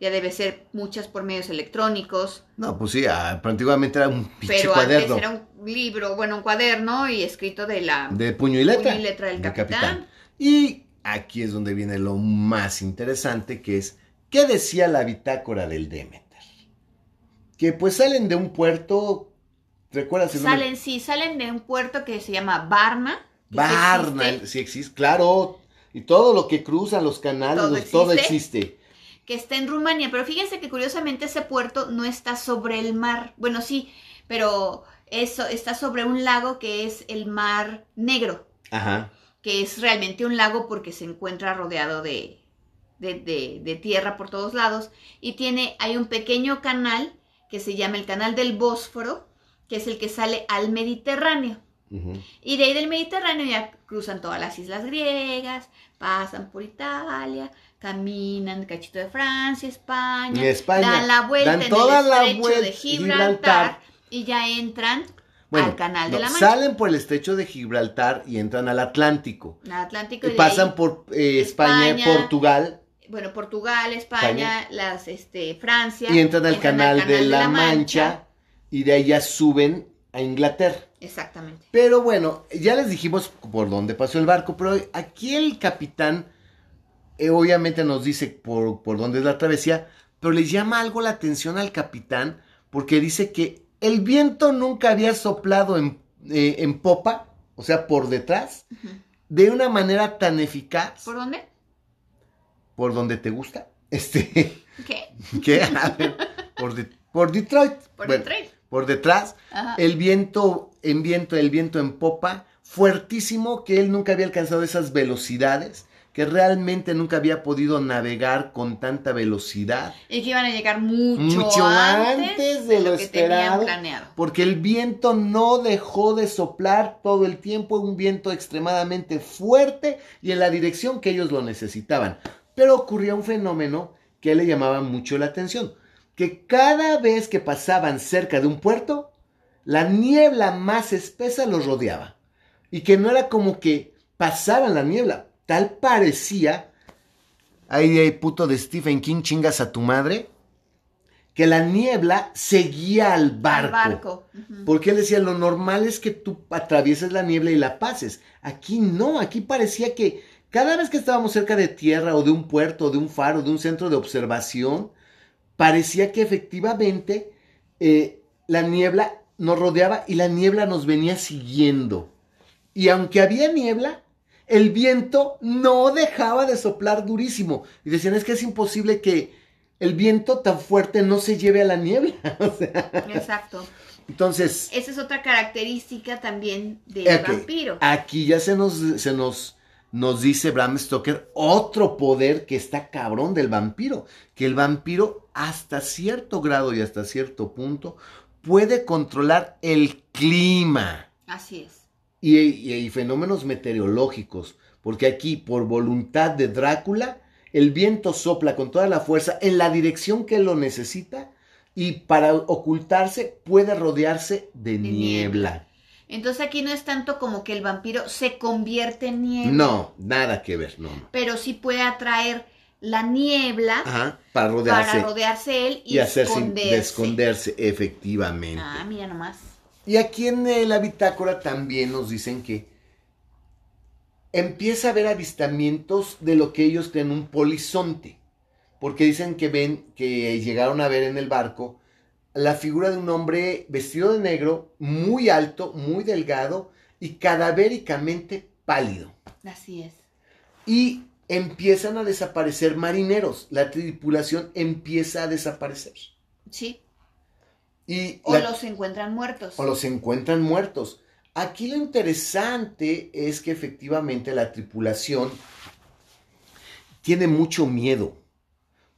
ya debe ser muchas por medios electrónicos. No, pues sí, ah, antiguamente era un pinche Pero antes era un libro, bueno, un cuaderno y escrito de la... De puño y letra. Puño y letra del capitán. Y aquí es donde viene lo más interesante, que es, ¿qué decía la bitácora del Demeter? Que pues salen de un puerto, ¿recuerdas el Salen, sí, salen de un puerto que se llama Barna. Barna, sí existe. claro. Y todo lo que cruzan los canales, todo existe que está en Rumania, pero fíjense que curiosamente ese puerto no está sobre el mar. Bueno, sí, pero eso está sobre un lago que es el Mar Negro. Ajá. Que es realmente un lago porque se encuentra rodeado de, de, de, tierra por todos lados. Y tiene, hay un pequeño canal que se llama el Canal del Bósforo, que es el que sale al Mediterráneo. Y de ahí del Mediterráneo ya cruzan todas las islas griegas, pasan por Italia, caminan cachito de Francia, España, dan la vuelta en el estrecho de Gibraltar, y ya entran al canal de la Mancha. Salen por el estrecho de Gibraltar y entran al Atlántico. Al Atlántico. Y pasan por eh, España, Portugal. Bueno, Portugal, España, las este Francia. Y entran al canal, de, la, Mancha, y de ahí ya suben a Inglaterra. Exactamente. Pero bueno, ya les dijimos por dónde pasó el barco, pero aquí el capitán eh, obviamente nos dice por, por dónde es la travesía, pero le llama algo la atención al capitán porque dice que el viento nunca había soplado en, eh, en popa, o sea, por detrás, de una manera tan eficaz. ¿Por dónde? por donde te gusta. Este, ¿Qué? ¿qué? A ver, por, de- por Detroit. Por Bueno, Detroit. por detrás, Ajá. el viento en viento, el viento en popa, fuertísimo, que él nunca había alcanzado esas velocidades, que realmente nunca había podido navegar con tanta velocidad, Y que iban a llegar mucho, Mucho antes, antes de lo que esperado. tenían planeado. porque el viento no dejó de soplar todo el tiempo, un viento extremadamente fuerte y en la dirección que ellos lo necesitaban. Pero ocurría un fenómeno que le llamaba mucho la atención, que cada vez que pasaban cerca de un puerto, la niebla más espesa los rodeaba. Y que no era como que pasaban la niebla, tal parecía, ahí hay puto de Stephen King, chingas a tu madre, que la niebla seguía al barco. Al barco. Porque él decía, lo normal es que tú atravieses la niebla y la pases. Aquí no, aquí parecía que cada vez que estábamos cerca de tierra o de un puerto, de un faro, de un centro de observación, parecía que efectivamente eh, la niebla nos rodeaba y la niebla nos venía siguiendo. Y aunque había niebla, el viento no dejaba de soplar durísimo. Y decían, es que es imposible que el viento tan fuerte no se lleve a la niebla. O sea, Exacto. entonces, Esa es otra característica también del vampiro. Aquí ya se nos, se nos, nos dice Bram Stoker otro poder que está cabrón del vampiro. Que el vampiro hasta cierto grado y hasta cierto punto puede controlar el clima Así es. Y, y- y fenómenos meteorológicos. Porque aquí, por voluntad de Drácula, el viento sopla con toda la fuerza en la dirección que lo necesita y para ocultarse puede rodearse de, niebla. niebla. Entonces aquí no es tanto como que el vampiro se convierte en niebla. No, nada que ver, no. no. Pero sí puede atraer la niebla Ajá, para rodearse para rodearse él y, y hacerse esconderse. de esconderse, efectivamente. Ah, mira nomás. Y aquí en la bitácora también nos dicen que empieza a haber avistamientos de lo que ellos creen un polizonte. Porque dicen que ven, que llegaron a ver en el barco la figura de un hombre vestido de negro, muy alto, muy delgado y cadavéricamente pálido. Así es. Y empiezan a desaparecer marineros. La tripulación empieza a desaparecer. Sí. Y O la- los encuentran muertos. o los encuentran muertos. Aquí lo interesante es que efectivamente la tripulación tiene mucho miedo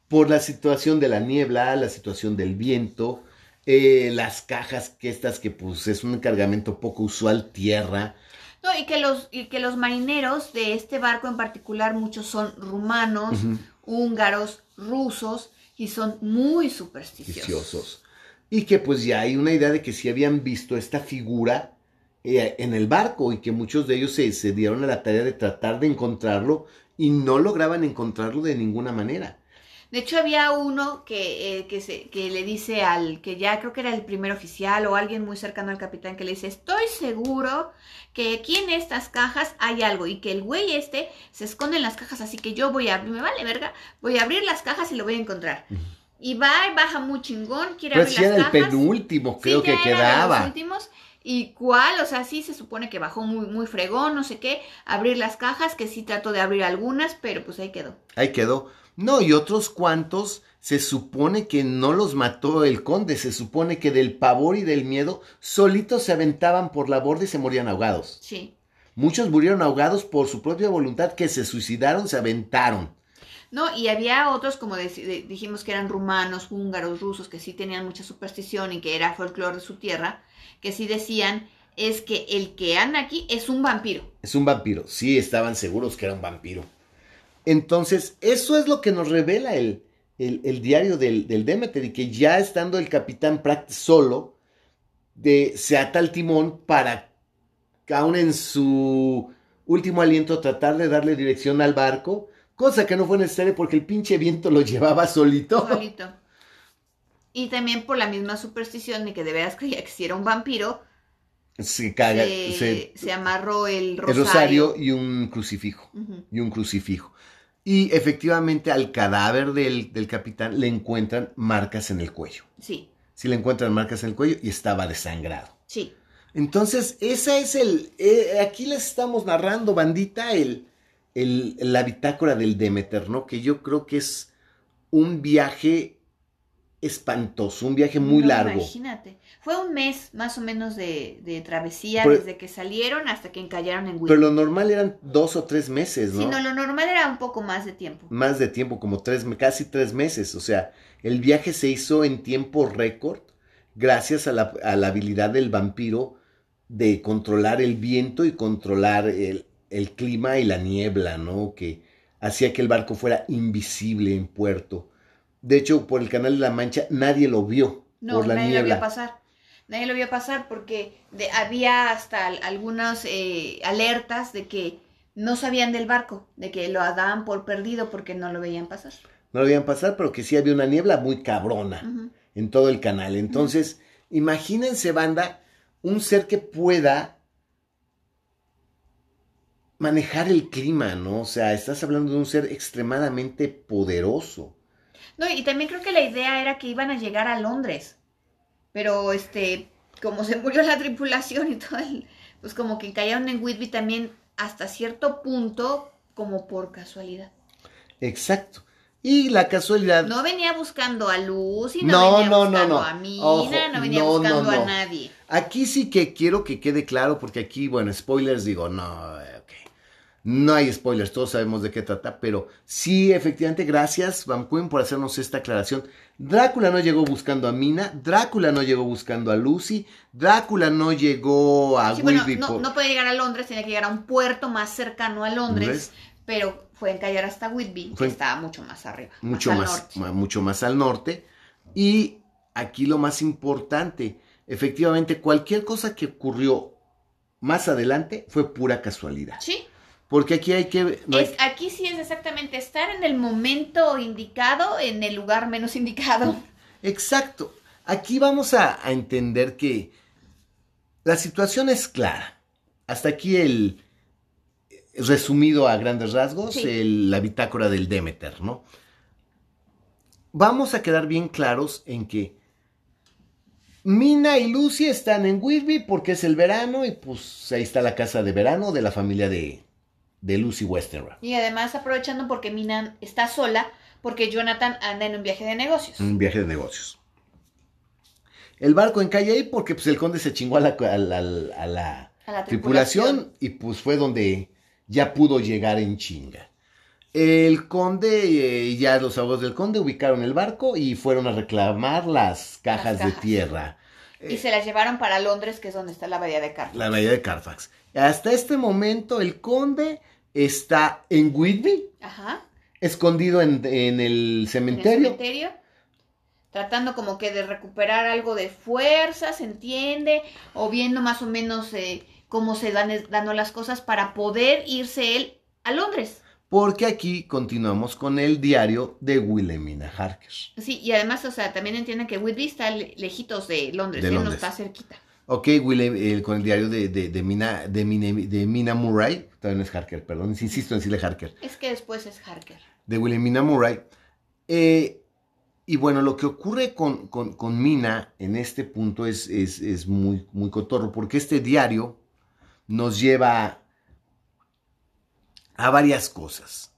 por la situación de la niebla, la situación del viento, eh, las cajas que estas que pues es un cargamento poco usual, tierra. No, y que los, y que los marineros de este barco en particular, muchos son rumanos, húngaros, rusos, y son muy supersticiosos. Y que pues ya hay una idea de que sí habían visto esta figura eh, en el barco y que muchos de ellos se, se dieron a la tarea de tratar de encontrarlo y no lograban encontrarlo de ninguna manera. De hecho, había uno que, eh, que, se, que le dice al, que ya creo que era el primer oficial o alguien muy cercano al capitán, que le dice, estoy seguro que aquí en estas cajas hay algo y que el güey este se esconde en las cajas, así que yo voy a, me vale verga, voy a abrir las cajas y lo voy a encontrar. Y va y baja muy chingón, quiere Pero abrir sí era las el cajas. penúltimo, Sí, creo ya que era los quedaba. últimos. Y cuál, o sea, sí se supone que bajó muy, muy fregón, no sé qué, abrir las cajas, que sí trató de abrir algunas, pero pues ahí quedó. Ahí quedó. No, y otros cuantos se supone que no los mató el conde, se supone que del pavor y del miedo solitos se aventaban por la borda y se morían ahogados. Sí. Muchos murieron ahogados por su propia voluntad, que se suicidaron, se aventaron. No, y había otros, como dijimos que eran rumanos, húngaros, rusos, que sí tenían mucha superstición y que era folclore de su tierra, que sí decían es que el que anda aquí es un vampiro. Es un vampiro. Sí, estaban seguros que era un vampiro. Entonces, eso es lo que nos revela el, el- el diario del, del Demeter y que ya estando el capitán Pratt solo, de, se ata al timón para, aún en su último aliento, tratar de darle dirección al barco, cosa que no fue necesaria porque el pinche viento lo llevaba solito. Solito. Y también por la misma superstición de que de veras creía que si era un vampiro, Se caga, se, se- se amarró el el rosario. rosario y un crucifijo. Y un crucifijo. Y efectivamente al cadáver del, del capitán le encuentran marcas en el cuello. Sí, Sí le encuentran marcas en el cuello y estaba desangrado. sí. Entonces, esa es el... eh, aquí les estamos narrando, bandita, el, el, la bitácora del Demeter, ¿no? Que yo creo que es un viaje espantoso, un viaje muy No, largo. Imagínate. Fue un mes más o menos de, de travesía Pero- desde que salieron hasta que encallaron en Whitby. Pero lo normal eran dos o tres meses, ¿no? Sí, no, lo normal era un poco más de tiempo. Más de tiempo, como tres, casi tres meses. O sea, el viaje se hizo en tiempo récord gracias a la, a la habilidad del vampiro de controlar el viento y controlar el, el clima y la niebla, ¿no? Que hacía que el barco fuera invisible en puerto. De hecho, por el canal de la Mancha nadie lo vio No, por la nadie lo vio pasar. Nadie lo vio pasar porque de- había hasta al- algunas eh, alertas de que no sabían del barco, de que lo daban por perdido porque no lo veían pasar. No lo veían pasar, pero que sí había una niebla muy cabrona. En todo el canal. Entonces, imagínense, banda, un ser que pueda manejar el clima, ¿no? O sea, estás hablando de un ser extremadamente poderoso. No, y también creo que la idea era que iban a llegar a Londres. Pero este, como se murió la tripulación y todo el, pues como que cayeron en Whitby también hasta cierto punto como por casualidad. Exacto. Y la casualidad... No venía buscando a Lucy, no, No, venía no, buscando no. a Mina, Ojo, no venía buscando a nadie. Aquí sí que quiero que quede claro, porque aquí, bueno, spoilers, digo, no, ok. No hay spoilers, todos sabemos de qué trata, pero sí, efectivamente, gracias, Van Queen, por hacernos esta aclaración. Drácula no llegó buscando a Mina, Drácula no llegó buscando a Lucy, Drácula no llegó a Sí, bueno, Whitby no, por- no puede llegar a Londres, tenía que llegar a un puerto más cercano a Londres, pero fue encallar hasta Whitby, Fue- que estaba mucho más arriba. mucho más, ma- mucho más al norte. Y aquí lo más importante, efectivamente, cualquier cosa que ocurrió más adelante fue pura casualidad. Sí, Porque aquí hay que... no hay- es, aquí sí es exactamente estar en el momento indicado, en el lugar menos indicado. Exacto. Aquí vamos a, a entender que la situación es clara. Hasta aquí el resumido a grandes rasgos, Sí. el- la bitácora del Demeter, ¿no? Vamos a quedar bien claros en que Mina y Lucy están en Whitby porque es el verano y pues ahí está la casa de verano de la familia de, de Lucy Westenra. Y además aprovechando porque Mina está sola, porque Jonathan anda en un viaje de negocios. Un viaje de negocios. El barco encalla ahí porque pues, el conde se chingó a la, a la- a la A la tripulación y pues fue donde ya pudo llegar en chinga. El conde eh, y ya los abogados del conde ubicaron el barco y fueron a reclamar las cajas, cajas. de tierra. Y se las llevaron para Londres, que es donde está la bahía de Carlos. La bahía de Carfax. Hasta este momento el conde está en Whitby, Ajá. escondido en, en el en el cementerio. tratando como que de recuperar algo de fuerza, se entiende, o viendo más o menos eh, cómo se van dando las cosas para poder irse él a Londres. Porque aquí continuamos con el diario de Wilhelmina Harker. Sí, y además, o sea, también entienden que Whitby está le- lejitos de Londres, De él no Londres. está cerquita. Ok, Willem, eh, con el diario de, de, de Mina, de, de Mina Murray, también es Harker, perdón, insisto en decirle Harker, Es que después es Harker. de Wilhelmina Murray. Eh, y bueno, lo que ocurre con, con- con Mina en este punto es, es, es muy, muy cotorro, porque este diario nos lleva a varias cosas.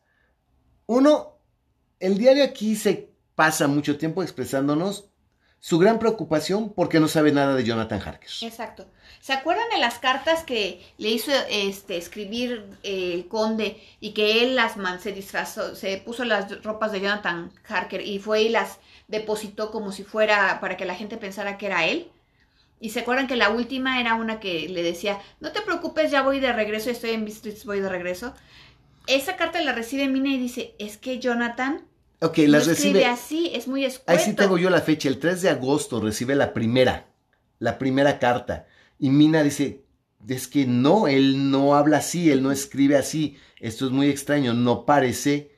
Uno, el diario aquí se pasa mucho tiempo expresándonos su gran preocupación porque no sabe nada de Jonathan Harker. Exacto. ¿Se acuerdan de las cartas que le hizo este escribir eh, el conde y que él las se disfrazó, se puso las ropas de Jonathan Harker y fue y las depositó como si fuera para que la gente pensara que era él? Y se acuerdan que la última era una que le decía, no te preocupes, ya voy de regreso, estoy en Streets, voy de regreso. Esa carta la recibe Mina y dice, es que Jonathan Ok, las recibe. así, es muy Ahí escueto. sí tengo yo la fecha. El 3 de agosto recibe la primera. La primera carta. Y Mina dice: Es que no, él no habla así, él no escribe así. Esto es muy extraño. No parece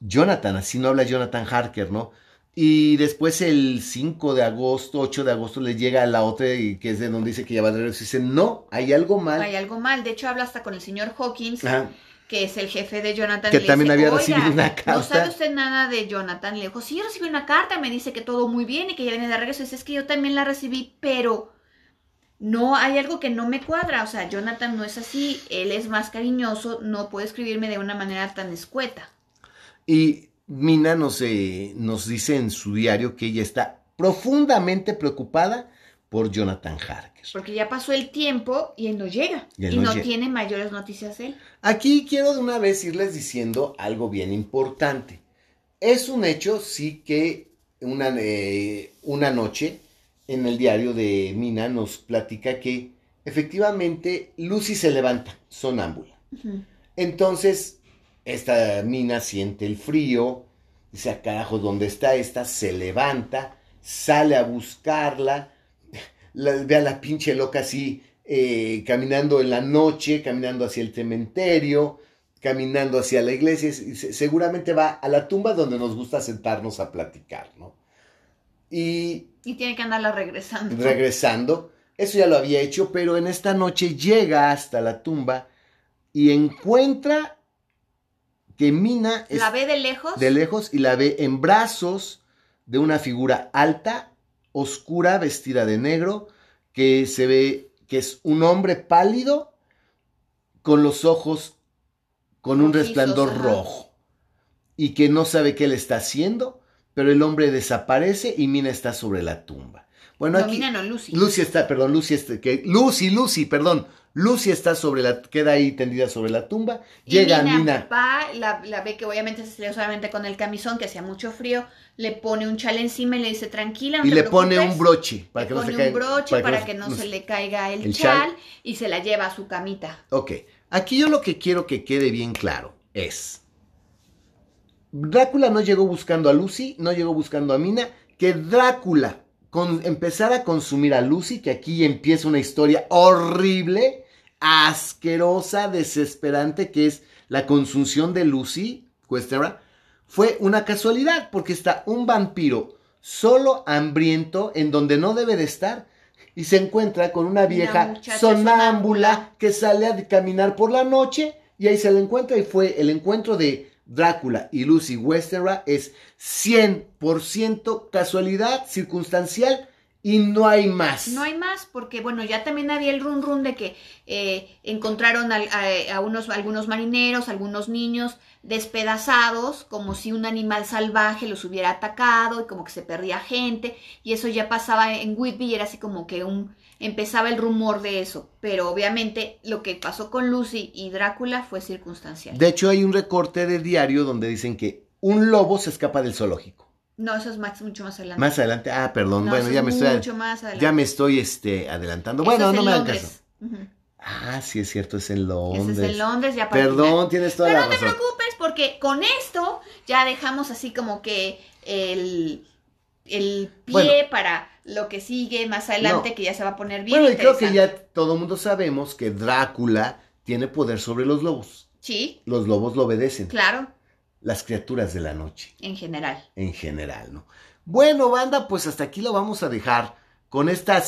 Jonathan, así no habla Jonathan Harker, ¿no? Y después el 5 de agosto, 8 de agosto, le llega la otra, y que es de donde dice que ya va de regreso. Y dice: No, hay algo mal. Hay algo mal. De hecho, habla hasta con el señor Hawkins. Ajá. Que es el jefe de Jonathan. Que le también dice, había "Oiga, recibido una No carta". sabe usted nada de Jonathan. Le dijo, sí, yo recibí una carta, me dice que todo muy bien y que ya viene de regreso. Dice, es que yo también la recibí, pero no hay algo que no me cuadra. O sea, Jonathan no es así, él es más cariñoso, no puede escribirme de una manera tan escueta. Y Mina nos, eh, nos dice en su diario que ella está profundamente preocupada por Jonathan Harker. Porque ya pasó el tiempo y él no llega. Y no no llega. tiene mayores noticias él. Aquí quiero de una vez irles diciendo algo bien importante. Es un hecho, sí, que una, eh, una noche en el diario de Mina nos platica que efectivamente Lucy se levanta, sonámbula. Entonces, esta mina siente el frío, dice, "Ah, carajo, ¿dónde está esta? Se levanta, sale a buscarla, la- ve a la pinche loca así, eh, caminando en la noche, caminando hacia el cementerio, caminando hacia la iglesia, seguramente va a la tumba donde nos gusta sentarnos a platicar, ¿no? Y Y tiene que andarla regresando. regresando. Eso ya lo había hecho, pero en esta noche llega hasta la tumba y encuentra que Mina es la ve de lejos. de lejos y la ve en brazos de una figura alta, oscura, vestida de negro, que se ve que es un hombre pálido con los ojos con un resplandor rojo y que no sabe qué le está haciendo, pero el hombre desaparece y Mina está sobre la tumba. Bueno, no, aquí no, Lucy. Lucy está, perdón, Lucy está, que Lucy, Lucy, perdón, Lucy está sobre la, queda ahí tendida sobre la tumba, Y llega Mina, Mina, va, la, la ve que obviamente se salió solamente con el camisón, que hacía mucho frío, le pone un chal encima y le dice, tranquila, no y te le pone preocupes". un broche para le que no se caiga. un broche para, que no, se le caiga el, el chal. chal, y se la lleva a su camita. Ok, aquí yo lo que quiero que quede bien claro es, Drácula no llegó buscando a Lucy, no llegó buscando a Mina, que Drácula con, empezara a consumir a Lucy, que aquí empieza una historia horrible, asquerosa, desesperante, que es la consunción de Lucy, Cuestera, fue una casualidad, porque está un vampiro solo hambriento en donde no debe de estar y se encuentra con una vieja sonámbula sonámbula. que sale a caminar por la noche y ahí se le encuentra y fue el encuentro de Drácula y Lucy Westenra es 100% casualidad circunstancial y no hay más. No hay más, porque bueno, ya también había el run run de que eh, encontraron al- a, a unos, algunos marineros, algunos niños despedazados, como si un animal salvaje los hubiera atacado y como que se perdía gente, y eso ya pasaba en Whitby y era así como que un empezaba el rumor de eso, pero obviamente lo que pasó con Lucy y Drácula fue circunstancial. De hecho hay un recorte de diario donde dicen que un lobo se escapa del zoológico. No, eso es más, mucho más adelante. Más adelante, ah, perdón, No, bueno, ya me estoy mucho más adelante. ya me estoy este adelantando. Eso Bueno, es no me hagan caso. Ah, sí es cierto, es en Londres. es en Londres, ya para final. Perdón, tienes toda Pero la no te razón. preocupes porque con esto ya dejamos así como que el, el pie Bueno. para lo que sigue más adelante No. que ya se va a poner bien Bueno, y creo que ya todo el mundo sabemos que Drácula tiene poder sobre los lobos. Sí, Los lobos lo obedecen. claro, Las criaturas de la noche, en general. en general, ¿no? Bueno, banda, pues hasta aquí lo vamos a dejar con esta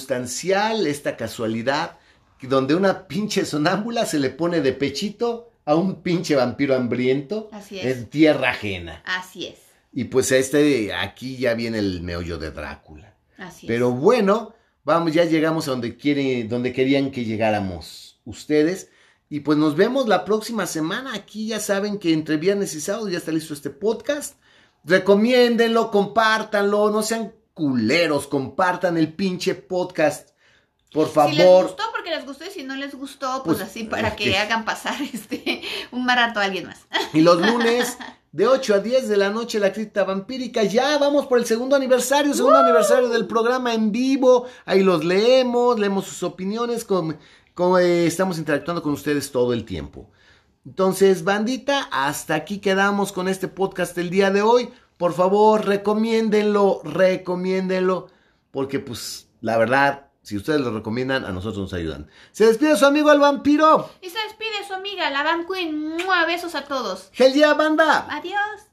circunstancial, esta casualidad, donde una pinche sonámbula se le pone de pechito a un pinche vampiro hambriento Así es. en tierra ajena. Así es. Y pues este, aquí ya viene el meollo de Drácula. Así Pero es. bueno, vamos, ya llegamos a donde quiere, donde querían que llegáramos ustedes. Y pues nos vemos la próxima semana. Aquí ya saben que entre viernes y sábado ya está listo este podcast. Recomiéndenlo, compártanlo, no sean culeros, compartan el pinche podcast. Por Si les favor. gustó, porque les gustó, y si no les gustó, pues, Pues, así para que que- hagan pasar este un barato a alguien más. Y los lunes de 8 a 10 de la noche la cripta vampírica. Ya vamos por el segundo aniversario, segundo aniversario del programa en vivo. Ahí los leemos, leemos sus opiniones, con, con, eh, estamos interactuando con ustedes todo el tiempo. Entonces, bandita, hasta aquí quedamos con este podcast el día de hoy. Por favor, recomiéndenlo, recomiéndenlo, porque pues la verdad, si ustedes lo recomiendan, a nosotros nos ayudan. Se despide su amigo el vampiro. Y se despide su amiga, la Van Queen. ¡Mua! Besos a todos. Gel ya, banda. Adiós.